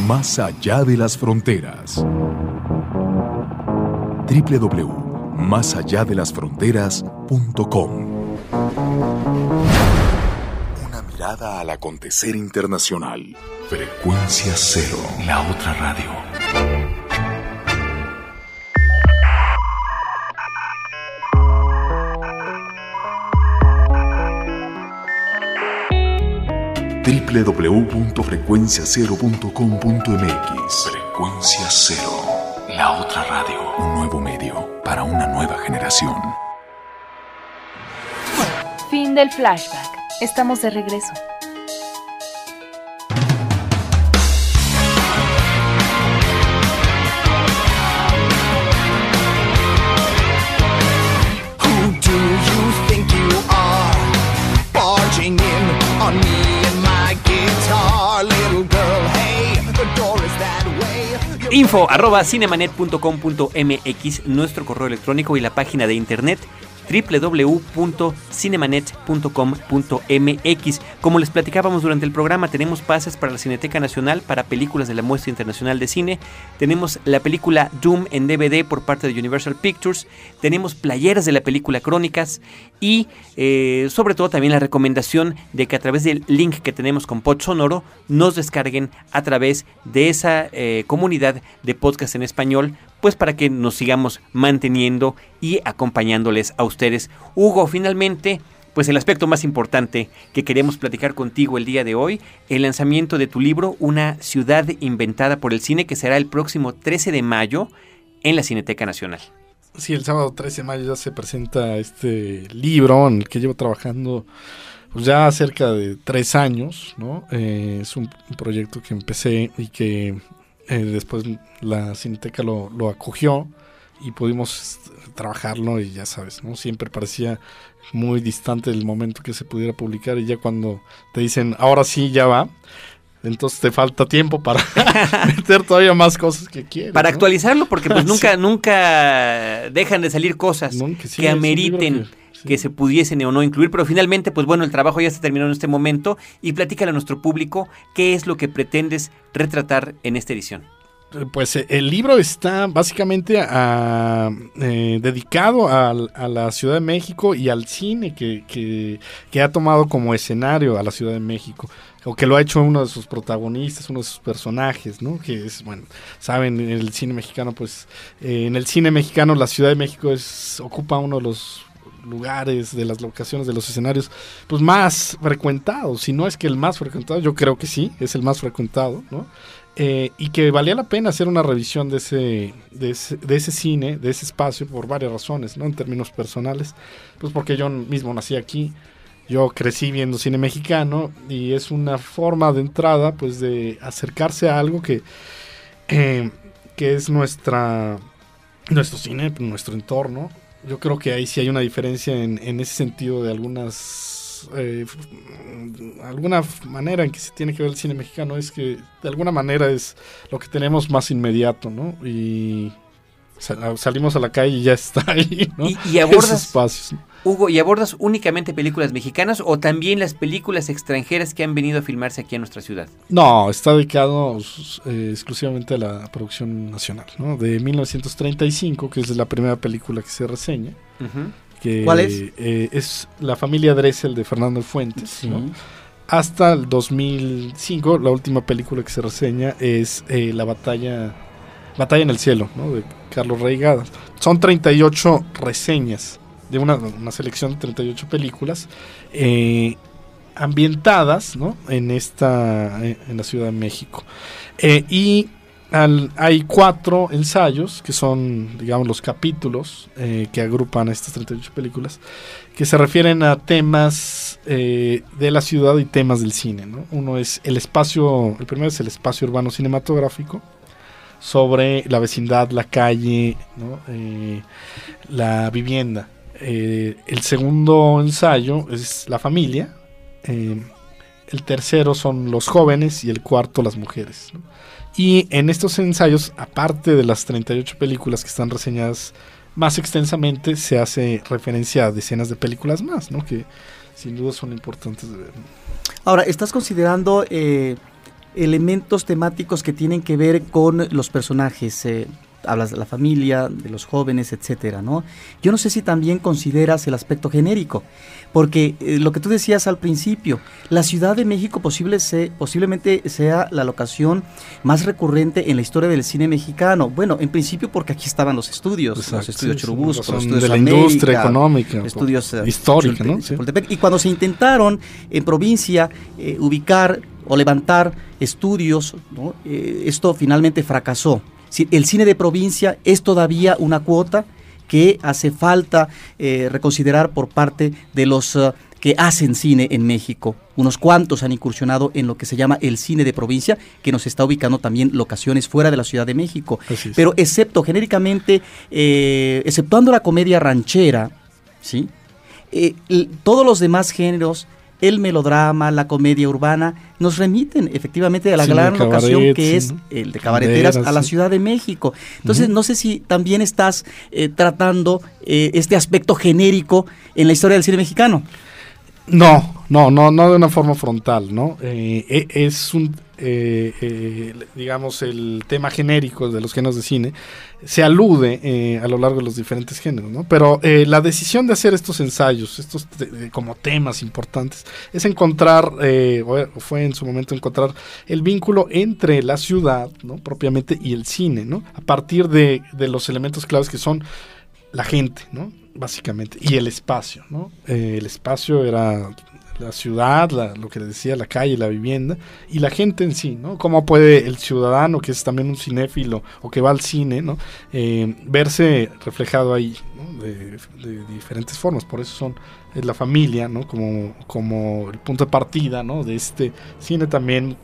más allá de las fronteras. www.másalladelasfronteras.com Una mirada al acontecer internacional. Frecuencia cero, la otra radio. www.frecuenciacero.com.mx Frecuencia Cero, la otra radio. Un nuevo medio para una nueva generación. Fin del flashback. Estamos de regreso. Info arroba cinemanet.com.mx, nuestro correo electrónico y la página de internet www.cinemanet.com.mx. Como les platicábamos durante el programa, tenemos pases para la Cineteca Nacional para películas de la Muestra Internacional de Cine. Tenemos la película Doom en DVD por parte de Universal Pictures. Tenemos playeras de la película Crónicas y eh, sobre todo también la recomendación de que a través del link que tenemos con Pod Sonoro nos descarguen a través de esa eh, comunidad de podcast en español pues para que nos sigamos manteniendo y acompañándoles a ustedes. Hugo, finalmente, pues el aspecto más importante que queremos platicar contigo el día de hoy, el lanzamiento de tu libro Una ciudad inventada por el cine, que será el próximo 13 de mayo en la Cineteca Nacional. Sí, el sábado 13 de mayo ya se presenta este libro en el que llevo trabajando pues ya cerca de tres años, ¿no? Eh, es un, un proyecto que empecé y que eh, después la Cineteca lo, lo acogió y pudimos este, trabajarlo y ya sabes, ¿no? Siempre parecía muy distante el momento que se pudiera publicar y ya cuando te dicen, ahora sí, ya va, entonces te falta tiempo para (laughs) meter todavía más cosas que quieres. Para ¿no? actualizarlo, porque pues (laughs) Sí. nunca, nunca dejan de salir cosas Nunca, sí, que ameriten sí. que se pudiesen o no incluir, pero finalmente, pues bueno, el trabajo ya se terminó en este momento y platícale a nuestro público qué es lo que pretendes retratar en esta edición. Pues eh, el libro está básicamente a- eh, dedicado a, la Ciudad de México y al cine que, que- que ha tomado como escenario a la Ciudad de México, o que lo ha hecho uno de sus protagonistas, uno de sus personajes, ¿no? Que es, bueno, saben, en el cine mexicano, pues eh, en el cine mexicano la Ciudad de México es, ocupa uno de los lugares, de las locaciones, de los escenarios, pues más frecuentados, si no es que el más frecuentado, yo creo que sí, es el más frecuentado, ¿no? Eh, y que valía la pena hacer una revisión de ese, de ese, cine, de ese espacio, por varias razones, ¿no? En términos personales, pues porque yo mismo nací aquí, yo crecí viendo cine mexicano y es una forma de entrada, pues de acercarse a algo que, eh, que es nuestra, nuestro cine, nuestro entorno. Yo creo que ahí sí hay una diferencia en, en ese sentido de algunas eh, alguna manera en que se tiene que ver el cine mexicano es que de alguna manera es lo que tenemos más inmediato, ¿no? Y sal- salimos a la calle y ya está ahí, ¿no? Y- y abordas- Esos espacios. Hugo, ¿y abordas únicamente películas mexicanas o también las películas extranjeras que han venido a filmarse aquí en nuestra ciudad? No, está dedicado eh, exclusivamente a la producción nacional, ¿no? De 1935, que es la primera película que se reseña. Que, ¿Cuál es? eh, es La familia Dressel de Fernando Fuentes, ¿no? Hasta el 2005, la última película que se reseña es eh, La batalla Batalla en el cielo, ¿no? De Carlos Reigadas. Son 38 reseñas de una, una selección de 38 películas eh, ambientadas, ¿no? En esta, eh, en la Ciudad de México. Eh, y hay cuatro ensayos que son, digamos, los capítulos que agrupan estas 38 películas que se refieren a temas de la ciudad y temas del cine. ¿no? Uno es el espacio, el primero es el espacio urbano cinematográfico, sobre la vecindad, la calle, ¿no? La vivienda. Eh, el segundo ensayo es la familia. eh, el tercero son los jóvenes y el cuarto las mujeres. Y en estos ensayos, aparte de las 38 películas que están reseñadas más extensamente, se hace referencia a decenas de películas más, ¿no? que sin duda son importantes de ver. Ahora, ¿estás considerando eh, elementos temáticos que tienen que ver con los personajes? Hablas de la familia, de los jóvenes, etcétera, ¿no? Yo no sé si también consideras el aspecto genérico, porque eh, lo que tú decías al principio, la Ciudad de México posible se- posiblemente sea la locación más recurrente en la historia del cine mexicano. Bueno, en principio porque aquí estaban los estudios, los estudios sí, Churubusco, los estudios de la América, industria económica, estudios eh, histórica, ¿no? Sí. Y cuando se intentaron en provincia eh, ubicar o levantar estudios, ¿no? Eh, esto finalmente fracasó. El cine de provincia es todavía una cuota que hace falta eh, reconsiderar por parte de los eh, que hacen cine en México. Unos cuantos han incursionado en lo que se llama el cine de provincia, que nos está ubicando también locaciones fuera de la Ciudad de México. Pero excepto genéricamente, eh, exceptuando la comedia ranchera, ¿sí? Eh, todos los demás géneros, el melodrama, la comedia urbana, nos remiten efectivamente a la gran locación que es el de cabareteras a la. Ciudad de México. Entonces, no sé si también estás eh, tratando eh, este aspecto genérico en la historia del cine mexicano. No, no, no, no de una forma frontal, ¿no? Eh, e- es un, eh, eh, digamos, el tema genérico de los géneros de cine se alude eh, a lo largo de los diferentes géneros, ¿no? Pero eh, la decisión de hacer estos ensayos, estos de- como temas importantes, es encontrar, eh, o fue en su momento encontrar el vínculo entre la ciudad, ¿no? Propiamente y el cine, ¿no? A partir de los elementos claves que son la gente, ¿no? Básicamente. Y el espacio, ¿no? Eh, el espacio era la ciudad, la- lo que les decía, la calle, la vivienda, y la gente en sí, ¿no? Cómo puede el ciudadano, que es también un cinéfilo o que va al cine, ¿no? Eh, verse reflejado ahí, ¿no? De, de diferentes formas. Por eso son es la familia, ¿no? Como, como el punto de partida, ¿no? De este cine también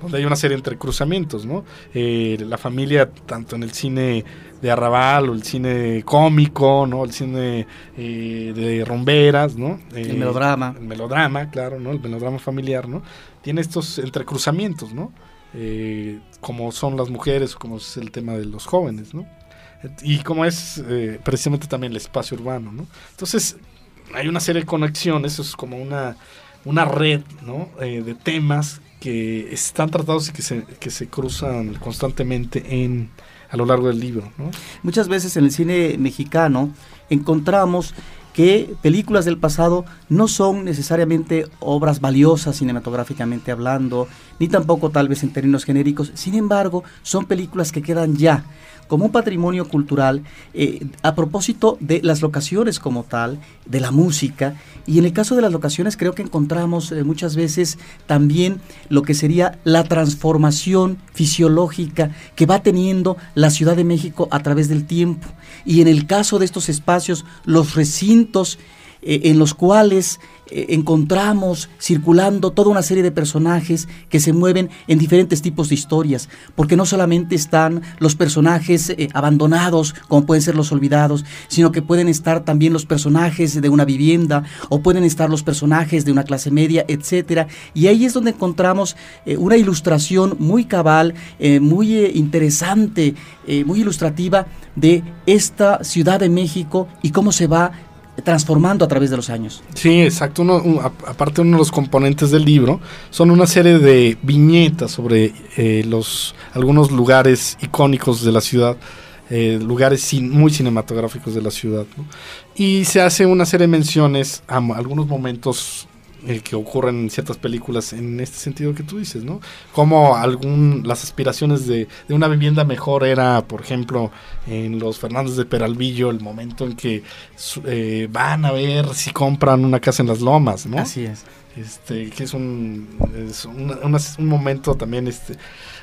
donde hay una serie de entrecruzamientos, ¿no? Eh, la familia, tanto en el cine de arrabal o el cine cómico, ¿no? El cine eh, de rumberas, ¿no? Eh, El melodrama. El melodrama, claro, ¿no? El melodrama familiar, ¿no? Tiene estos entrecruzamientos, ¿no? Eh, como son las mujeres como es el tema de los jóvenes, ¿no? Y como es eh, precisamente también el espacio urbano, ¿no? Entonces, hay una serie de conexiones, eso es como una, una red, ¿no? Eh, de temas que están tratados y que se, que se cruzan constantemente en, a lo largo del libro, ¿no? Muchas veces en el cine mexicano encontramos que películas del pasado no son necesariamente obras valiosas cinematográficamente hablando, ni tampoco tal vez en términos genéricos, sin embargo, son películas que quedan ya como un patrimonio cultural eh, a propósito de las locaciones como tal, de la música, y en el caso de las locaciones creo que encontramos eh, muchas veces también lo que sería la transformación fisiológica que va teniendo la Ciudad de México a través del tiempo. Y en el caso de estos espacios, los recintos eh, en los cuales eh, encontramos circulando toda una serie de personajes que se mueven en diferentes tipos de historias, porque no solamente están los personajes eh, abandonados, como pueden ser los olvidados, sino que pueden estar también los personajes de una vivienda o pueden estar los personajes de una clase media, etcétera. Y ahí es donde encontramos una ilustración muy cabal, muy interesante, muy ilustrativa de esta Ciudad de México y cómo se va transformando a través de los años. Sí, exacto. Aparte, uno de los componentes del libro son una serie de viñetas sobre eh, los algunos lugares icónicos de la ciudad, eh, lugares cin- muy cinematográficos de la ciudad. Y se hace una serie de menciones a algunos momentos eh, que ocurren en ciertas películas en este sentido que tú dices, ¿no? Como algún, las aspiraciones de, de una vivienda mejor era, por ejemplo, en los Fernández de Peralvillo, el momento en que eh, van a ver si compran una casa en las lomas, ¿no? Así es. Este, que es un, es un, una- un momento también este,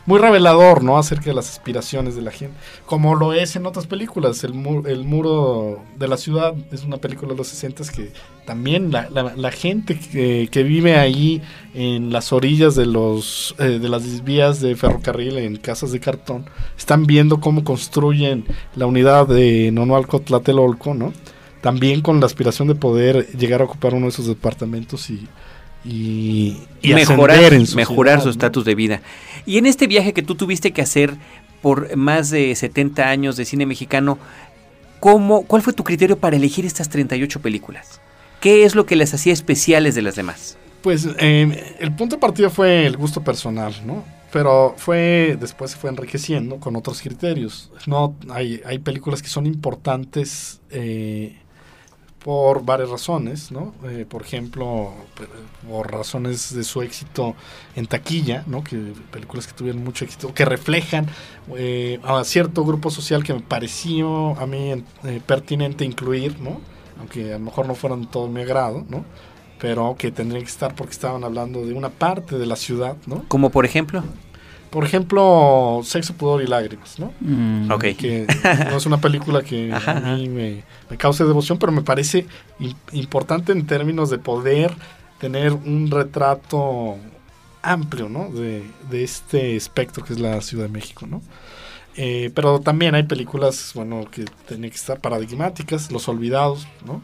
muy revelador, ¿no? Acerca de las aspiraciones de la gente, como lo es en otras películas. El, mu- el Muro de la Ciudad es una película de los 60 que también la, la- la gente que, que vive ahí en las orillas de, los, eh, de las vías de ferrocarril en casas de cartón, están viendo cómo construyen la unidad de Nonualco Tlatelolco, ¿no? También con la aspiración de poder llegar a ocupar uno de esos departamentos y, y, y mejorar, su mejorar ciudad, su ¿no? estatus de vida. Y en este viaje que tú tuviste que hacer por más de 70 años de cine mexicano, ¿cómo, ¿cuál fue tu criterio para elegir estas 38 películas? ¿Qué es lo que las hacía especiales de las demás? Pues eh, el punto de partida fue el gusto personal, ¿no? Pero fue después se fue enriqueciendo con otros criterios. No hay, hay películas que son importantes eh, por varias razones, ¿no? Eh, por ejemplo, por razones de su éxito en taquilla, ¿no? Que películas que tuvieron mucho éxito, que reflejan eh, a cierto grupo social que me pareció a mí eh, pertinente incluir, ¿no? Aunque a lo mejor no fueran todo mi agrado, ¿no? Pero que tendrían que estar porque estaban hablando de una parte de la ciudad, ¿no? Como por ejemplo, Por ejemplo, Sexo, Pudor y Lágrimas, ¿no? Mm. ok. que no es una película que (laughs) Ajá, a mí me, me cause devoción, pero me parece im- importante en términos de poder tener un retrato amplio, ¿no? De, de este espectro que es la Ciudad de México, ¿no? Eh, pero también hay películas, bueno, que tienen que estar paradigmáticas, Los Olvidados, ¿no?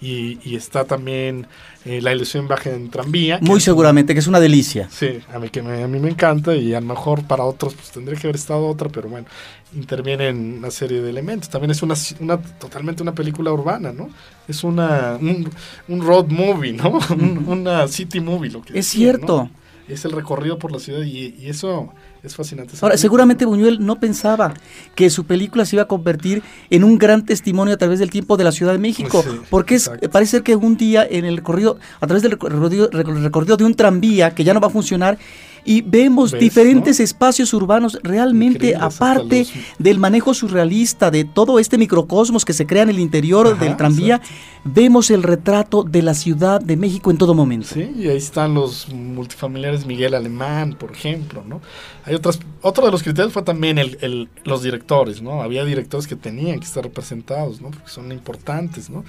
Y, y está también eh, La ilusión baja en tranvía. que Muy es- seguramente, que es una delicia. Sí, a mí, que me, a mí me encanta y a lo mejor para otros pues tendría que haber estado otra, pero bueno, interviene en una serie de elementos. También es una, una totalmente una película urbana, ¿no? Es una un, un road movie, ¿no? (laughs) Un- una city movie, lo que Es decía, ¿no? cierto. Es el recorrido por la ciudad y, y eso es fascinante. Ahora, película- seguramente Buñuel no pensaba que su película se iba a convertir en un gran testimonio a través del tiempo de la Ciudad de México, Sí, porque es, parece ser que un día en el recorrido, a través del recorrido, recor- recorrido de un tranvía que ya no va a funcionar, y vemos ¿Ves, diferentes espacios urbanos realmente aparte los- del manejo surrealista de todo este microcosmos que se crea en el interior Ajá, del tranvía, vemos el retrato de la Ciudad de México en todo momento. Sí, y ahí están los multifamiliares Miguel Alemán, por ejemplo, ¿no? Hay otras, otro de los criterios fue también el, el- los directores, ¿no? Había directores que tenían que estar representados, ¿no? Porque son importantes, ¿no?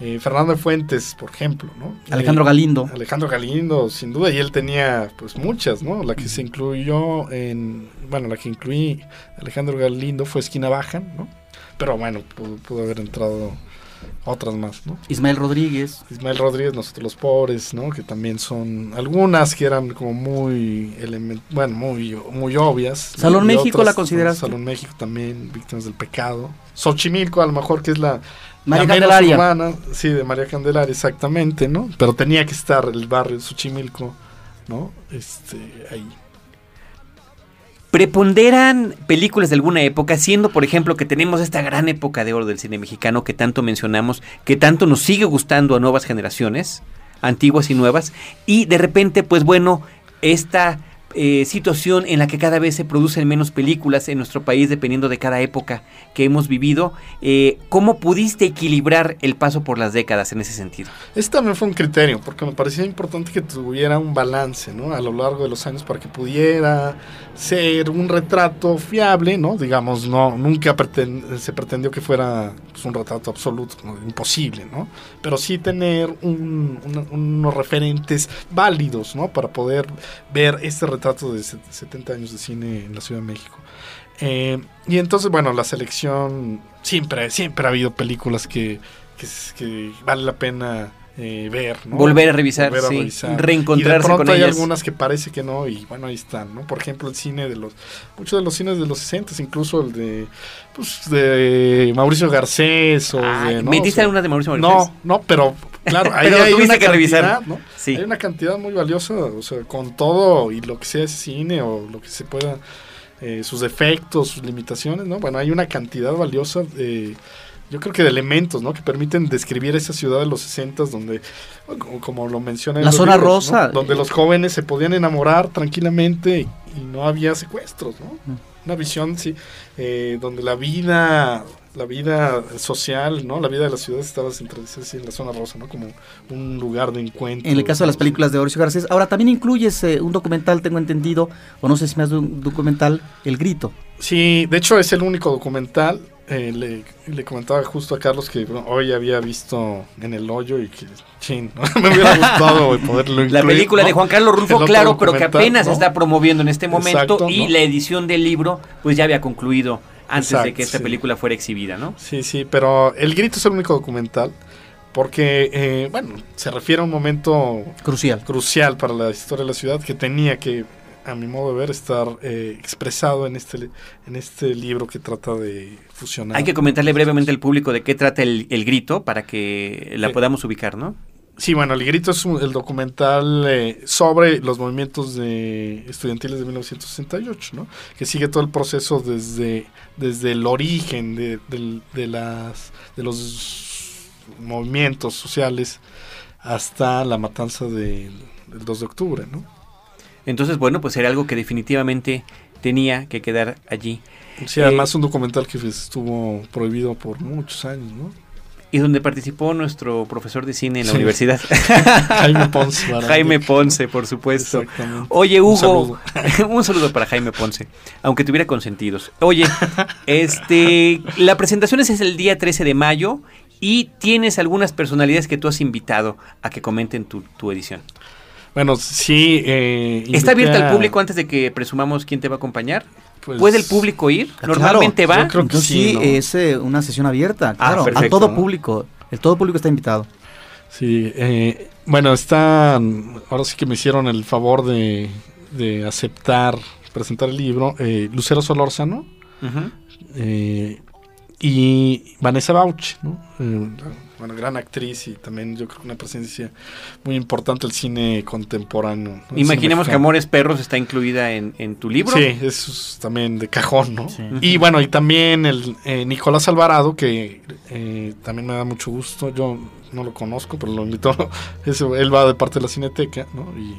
Eh, Fernando Fuentes, por ejemplo, ¿no? Alejandro Eh, Galindo. Alejandro Galindo, sin duda, y él tenía pues muchas, ¿no? La que se incluyó en, bueno, la que incluí Alejandro Galindo fue Esquina Baja, ¿no? Pero bueno, pudo, pudo haber entrado otras más, ¿no? Ismael Rodríguez. Ismael Rodríguez, Nosotros los Pobres, ¿no? Que también son algunas que eran como muy, bueno, muy, muy obvias. Salón Y México, otras, ¿la consideraste? Salón México también, Víctimas del Pecado. Xochimilco, a lo mejor, que es la, María la menos Candelaria. Sí, de María Candelaria, exactamente, ¿no? Pero tenía que estar el barrio Xochimilco, Este. ¿Preponderan películas de alguna época, siendo por ejemplo que tenemos esta gran época de oro del cine mexicano que tanto mencionamos, que tanto nos sigue gustando a nuevas generaciones, antiguas y nuevas, y de repente, pues bueno, esta eh, situación en la que cada vez se producen menos películas en nuestro país dependiendo de cada época que hemos vivido, eh, ¿cómo pudiste equilibrar el paso por las décadas en ese sentido? Ese también fue un criterio, porque me parecía importante que tuviera un balance, ¿no? A lo largo de los años para que pudiera ser un retrato fiable, ¿no? Digamos, no, nunca se pretendió que fuera pues, un retrato absoluto, imposible, ¿no? Pero sí tener unos referentes válidos, ¿no? Para poder ver este retrato de set- 70 años de cine en la Ciudad de México. Eh, y entonces, bueno, la selección, siempre, siempre ha habido películas que, que, que vale la pena eh, ver, ¿no? Volver a revisar, Volver a sí, revisar. reencontrarse y de pronto con hay ellas. algunas que parece que no, y bueno, ahí están, ¿no? Por ejemplo, el cine de los, muchos de los cines de los 60, incluso el de, pues, de Mauricio Garcés o Ay, de, ¿no? ¿Metiste O sea, alguna de Mauricio Garcés? No, no, pero claro, ahí (laughs) hay una que revisar. ¿no? Sí. Hay una cantidad muy valiosa, o sea, con todo y lo que sea cine o lo que se pueda, eh, sus defectos, sus limitaciones, ¿no? Bueno, hay una cantidad valiosa de, yo creo que de elementos, ¿no? Que permiten describir esa ciudad de los 60 donde, como, lo menciona en La zona libros, ¿no? rosa. Donde los jóvenes se podían enamorar tranquilamente y no había secuestros, ¿no? Una visión, sí, eh, donde la vida la vida social, ¿no? La vida de la ciudad estaba centralizada así en la zona rosa, ¿no? Como un lugar de encuentro. En el caso de las películas de Horacio Garcés. Ahora, también incluyes eh, un documental, tengo entendido, o no sé si más de un documental, El Grito. Sí, de hecho es el único documental. Eh, le, le comentaba justo a Carlos que bueno, hoy había visto en el hoyo y que, chin, ¿no? (laughs) me hubiera gustado (laughs) poderlo La incluir, película ¿no? de Juan Carlos otro claro, pero que apenas está promoviendo en este momento Exacto, y la edición del libro pues ya había concluido antes de que esta sí. película fuera exhibida, ¿no? Sí, sí, pero El Grito es el único documental porque, eh, bueno, se refiere a un momento Crucial. crucial para la historia de la ciudad que tenía que, a mi modo de ver, estar eh, expresado en este, en este libro que trata de fusionar. Hay que comentarle brevemente al público de qué trata el, el grito para que la podamos ubicar, ¿no? Sí, bueno, El Grito es un- el documental eh, sobre los movimientos de estudiantiles de 1968, ¿no? Que sigue todo el proceso desde, desde el origen de, de las, de los movimientos sociales hasta la matanza del, del 2 de octubre, ¿no? Entonces, bueno, pues era algo que definitivamente tenía que quedar allí. Sí, Eh, además un documental que estuvo prohibido por muchos años, ¿no? Y donde participó nuestro profesor de cine en la Sí. universidad. (laughs) Jaime Ponce. (laughs) Jaime Ponce, por supuesto. Oye, Un Hugo, (laughs) un saludo. para Jaime Ponce, aunque tuviera consentidos. Oye, este, la presentación es el día 13 de mayo y tienes algunas personalidades que tú has invitado a que comenten tu, tu edición. Bueno, sí. eh, ¿Está abierta al a- público antes de que presumamos quién te va a acompañar? pues, ¿Puede el público ir? Claro, Normalmente va. yo creo que Entonces sí, es eh, una sesión abierta, claro, a perfecto, todo ¿no? público. El todo público está invitado. Sí, eh, bueno, están, ahora sí que me hicieron el favor de, de aceptar, presentar el libro, eh, Lucero Solórzano eh, y Vanessa Bauch, ¿no? Bueno, gran actriz y también yo creo que una presencia muy importante del cine contemporáneo. ¿no? El Imaginemos que cine. Amores Perros está incluida en, en tu libro. Sí, eso es también de cajón, ¿no? Sí. Y bueno, y también el eh, Nicolás Alvarado, que eh, también me da mucho gusto. Yo no lo conozco, pero lo invito. (laughs) Eso, él va de parte de la Cineteca, ¿no? Y,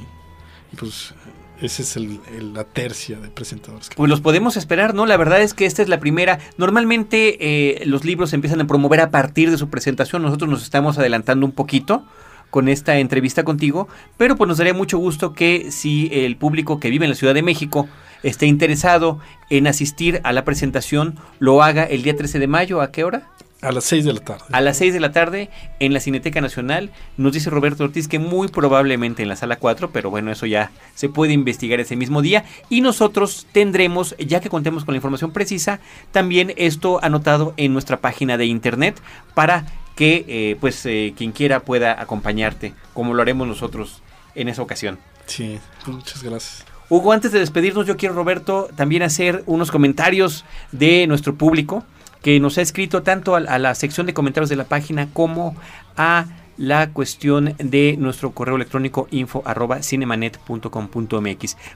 y pues esa es el, el- la tercia de presentadores. Pues los podemos esperar, ¿no? La verdad es que esta es la primera. Normalmente eh, los libros se empiezan a promover a partir de su presentación. Nosotros nos estamos adelantando un poquito con esta entrevista contigo, pero pues nos daría mucho gusto que si el público que vive en la Ciudad de México esté interesado en asistir a la presentación, lo haga el día 13 de mayo. ¿A qué hora? A las 6 de la tarde. A las 6 de la tarde en la Cineteca Nacional. Nos dice Roberto Ortiz que muy probablemente en la sala 4, pero bueno, eso ya se puede investigar ese mismo día. Y nosotros tendremos, ya que contemos con la información precisa, también esto anotado en nuestra página de internet para que eh, pues eh, quien quiera pueda acompañarte, como lo haremos nosotros en esa ocasión. Sí, muchas gracias. Hugo, antes de despedirnos, yo quiero, Roberto, también hacer unos comentarios de nuestro público que nos ha escrito tanto a, a la sección de comentarios de la página como a la cuestión de nuestro correo electrónico info arroba.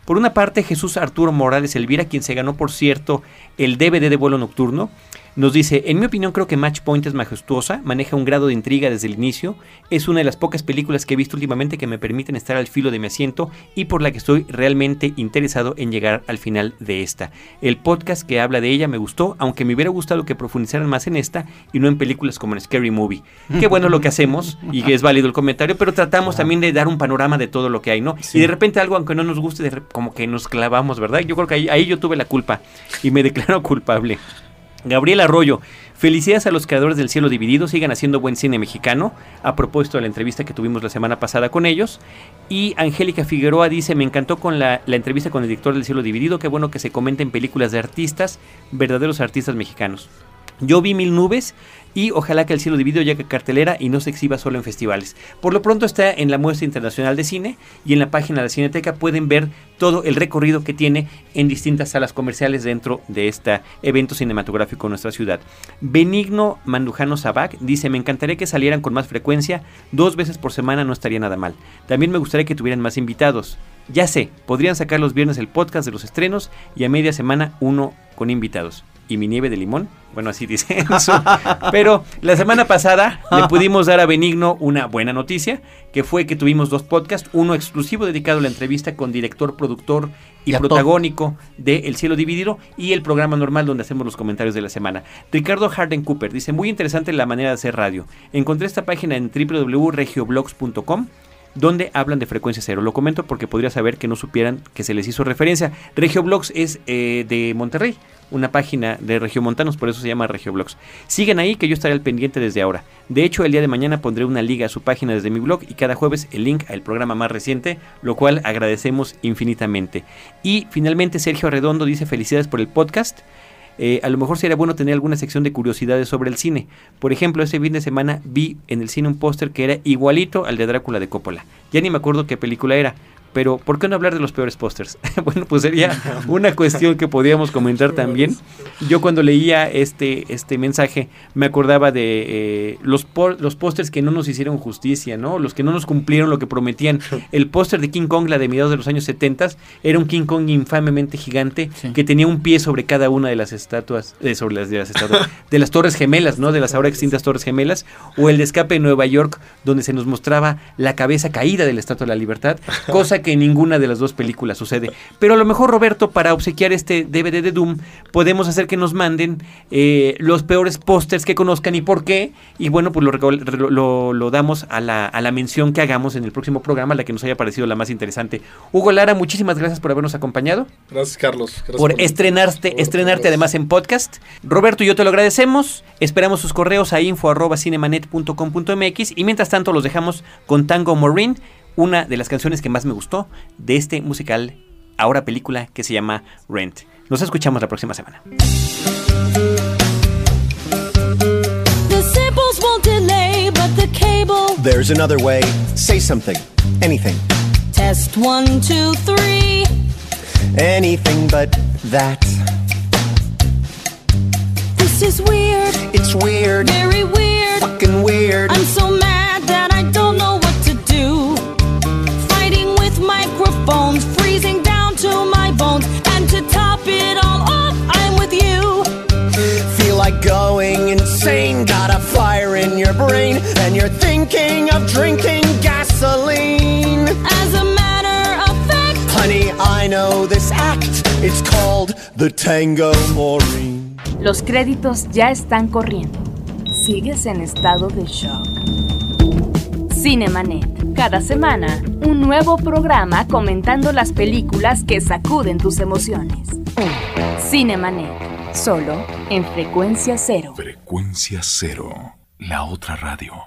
Por una parte, Jesús Arturo Morales Elvira, quien se ganó, por cierto, el DVD de vuelo nocturno, nos dice, en mi opinión creo que Match Point es majestuosa, maneja un grado de intriga desde el inicio, es una de las pocas películas que he visto últimamente que me permiten estar al filo de mi asiento y por la que estoy realmente interesado en llegar al final de esta. El podcast que habla de ella me gustó, aunque me hubiera gustado que profundizaran más en esta y no en películas como en Scary Movie. Qué bueno lo que hacemos y que es válido el comentario, pero tratamos también de dar un panorama de todo lo que hay, ¿no? Y de repente algo, aunque no nos guste, como que nos clavamos, ¿verdad? Yo creo que ahí, ahí yo tuve la culpa y me declaro (laughs) culpable. Gabriel Arroyo, felicidades a los creadores del Cielo Dividido, sigan haciendo buen cine mexicano, a propósito de la entrevista que tuvimos la semana pasada con ellos. Y Angélica Figueroa dice, me encantó con la, la entrevista con el director del Cielo Dividido, qué bueno que se comenten películas de artistas, verdaderos artistas mexicanos. Yo vi Mil Nubes y ojalá que el cielo dividido llegue a cartelera y no se exhiba solo en festivales. Por lo pronto está en la muestra internacional de cine y en la página de la Cineteca pueden ver todo el recorrido que tiene en distintas salas comerciales dentro de este evento cinematográfico en nuestra ciudad. Benigno Mandujano Sabac dice, me encantaría que salieran con más frecuencia, dos veces por semana no estaría nada mal. También me gustaría que tuvieran más invitados. Ya sé, podrían sacar los viernes el podcast de los estrenos y a media semana uno con invitados. Y mi nieve de limón. Bueno, así dice. (laughs) en su- Pero la semana pasada le pudimos dar a Benigno una buena noticia, que fue que tuvimos dos podcasts, uno exclusivo dedicado a la entrevista con director, productor y, Y protagónico de El Cielo Dividido y el programa normal donde hacemos los comentarios de la semana. Ricardo Harden Cooper dice, muy interesante la manera de hacer radio. Encontré esta página en www.regioblogs.com donde hablan de frecuencia cero. Lo comento porque podría saber que no supieran que se les hizo referencia. Regioblogs es eh, de Monterrey, una página de regiomontanos, por eso se llama Regioblogs. Sigan ahí que yo estaré al pendiente desde ahora. De hecho, el día de mañana pondré una liga a su página desde mi blog y cada jueves el link al programa más reciente, lo cual agradecemos infinitamente. Y finalmente Sergio Arredondo dice felicidades por el podcast. Eh, a lo mejor sería bueno tener alguna sección de curiosidades sobre el cine. Por ejemplo, ese fin de semana vi en el cine un póster que era igualito al de Drácula de Coppola. Ya ni me acuerdo qué película era. Pero, ¿por qué no hablar de los peores pósters? (laughs) bueno, pues sería una cuestión que podríamos comentar también. Yo cuando leía este, este mensaje me acordaba de eh, los, por- los pósters que no nos hicieron justicia, ¿no? Los que no nos cumplieron lo que prometían. (laughs) El póster de King Kong, la de mediados de los años 70, era un King Kong infamemente gigante Sí. que tenía un pie sobre cada una de las estatuas, eh, sobre las de las estatuas, (laughs) de las torres gemelas, ¿no? De las ahora extintas torres gemelas, o el de escape en Nueva York, donde se nos mostraba la cabeza caída de la Estatua de la Libertad, cosa que en ninguna de las dos películas sucede. Pero a lo mejor, Roberto, para obsequiar este DVD de Doom, podemos hacer que nos manden eh, los peores pósters que conozcan y por qué, y bueno, pues lo, lo, lo- damos a la, a la mención que hagamos en el próximo programa, la que nos haya parecido la más interesante. Hugo Lara, muchísimas gracias por habernos acompañado Gracias, Carlos. Gracias por por- estrenarte, por- estrenarte por- además en podcast. Roberto y yo te lo agradecemos. Esperamos sus correos a info@cinemanet.com.mx y mientras tanto los dejamos con Tango Maureen, una de las canciones que más me gustó de este musical, ahora película que se llama Rent. Nos escuchamos la próxima semana. The symbols won't delay, but the cable. There's another way. Say something. Anything. Test one, two, three. Anything but that. This is weird, It's weird. very weird. Fucking weird. I'm so mad microphones, freezing down to my bones. And to top it all off, I'm with you. Feel like going insane. Got a fire in your brain. And you're thinking of drinking gasoline. As a matter of fact, Honey, I know this act. It's called the Tango Maureen. Los créditos ya están corriendo. Sigues en estado de shock. Cinemanet. Cada semana, un nuevo programa comentando las películas que sacuden tus emociones. Cinemanet. Solo en frecuencia cero. Frecuencia cero, la otra radio.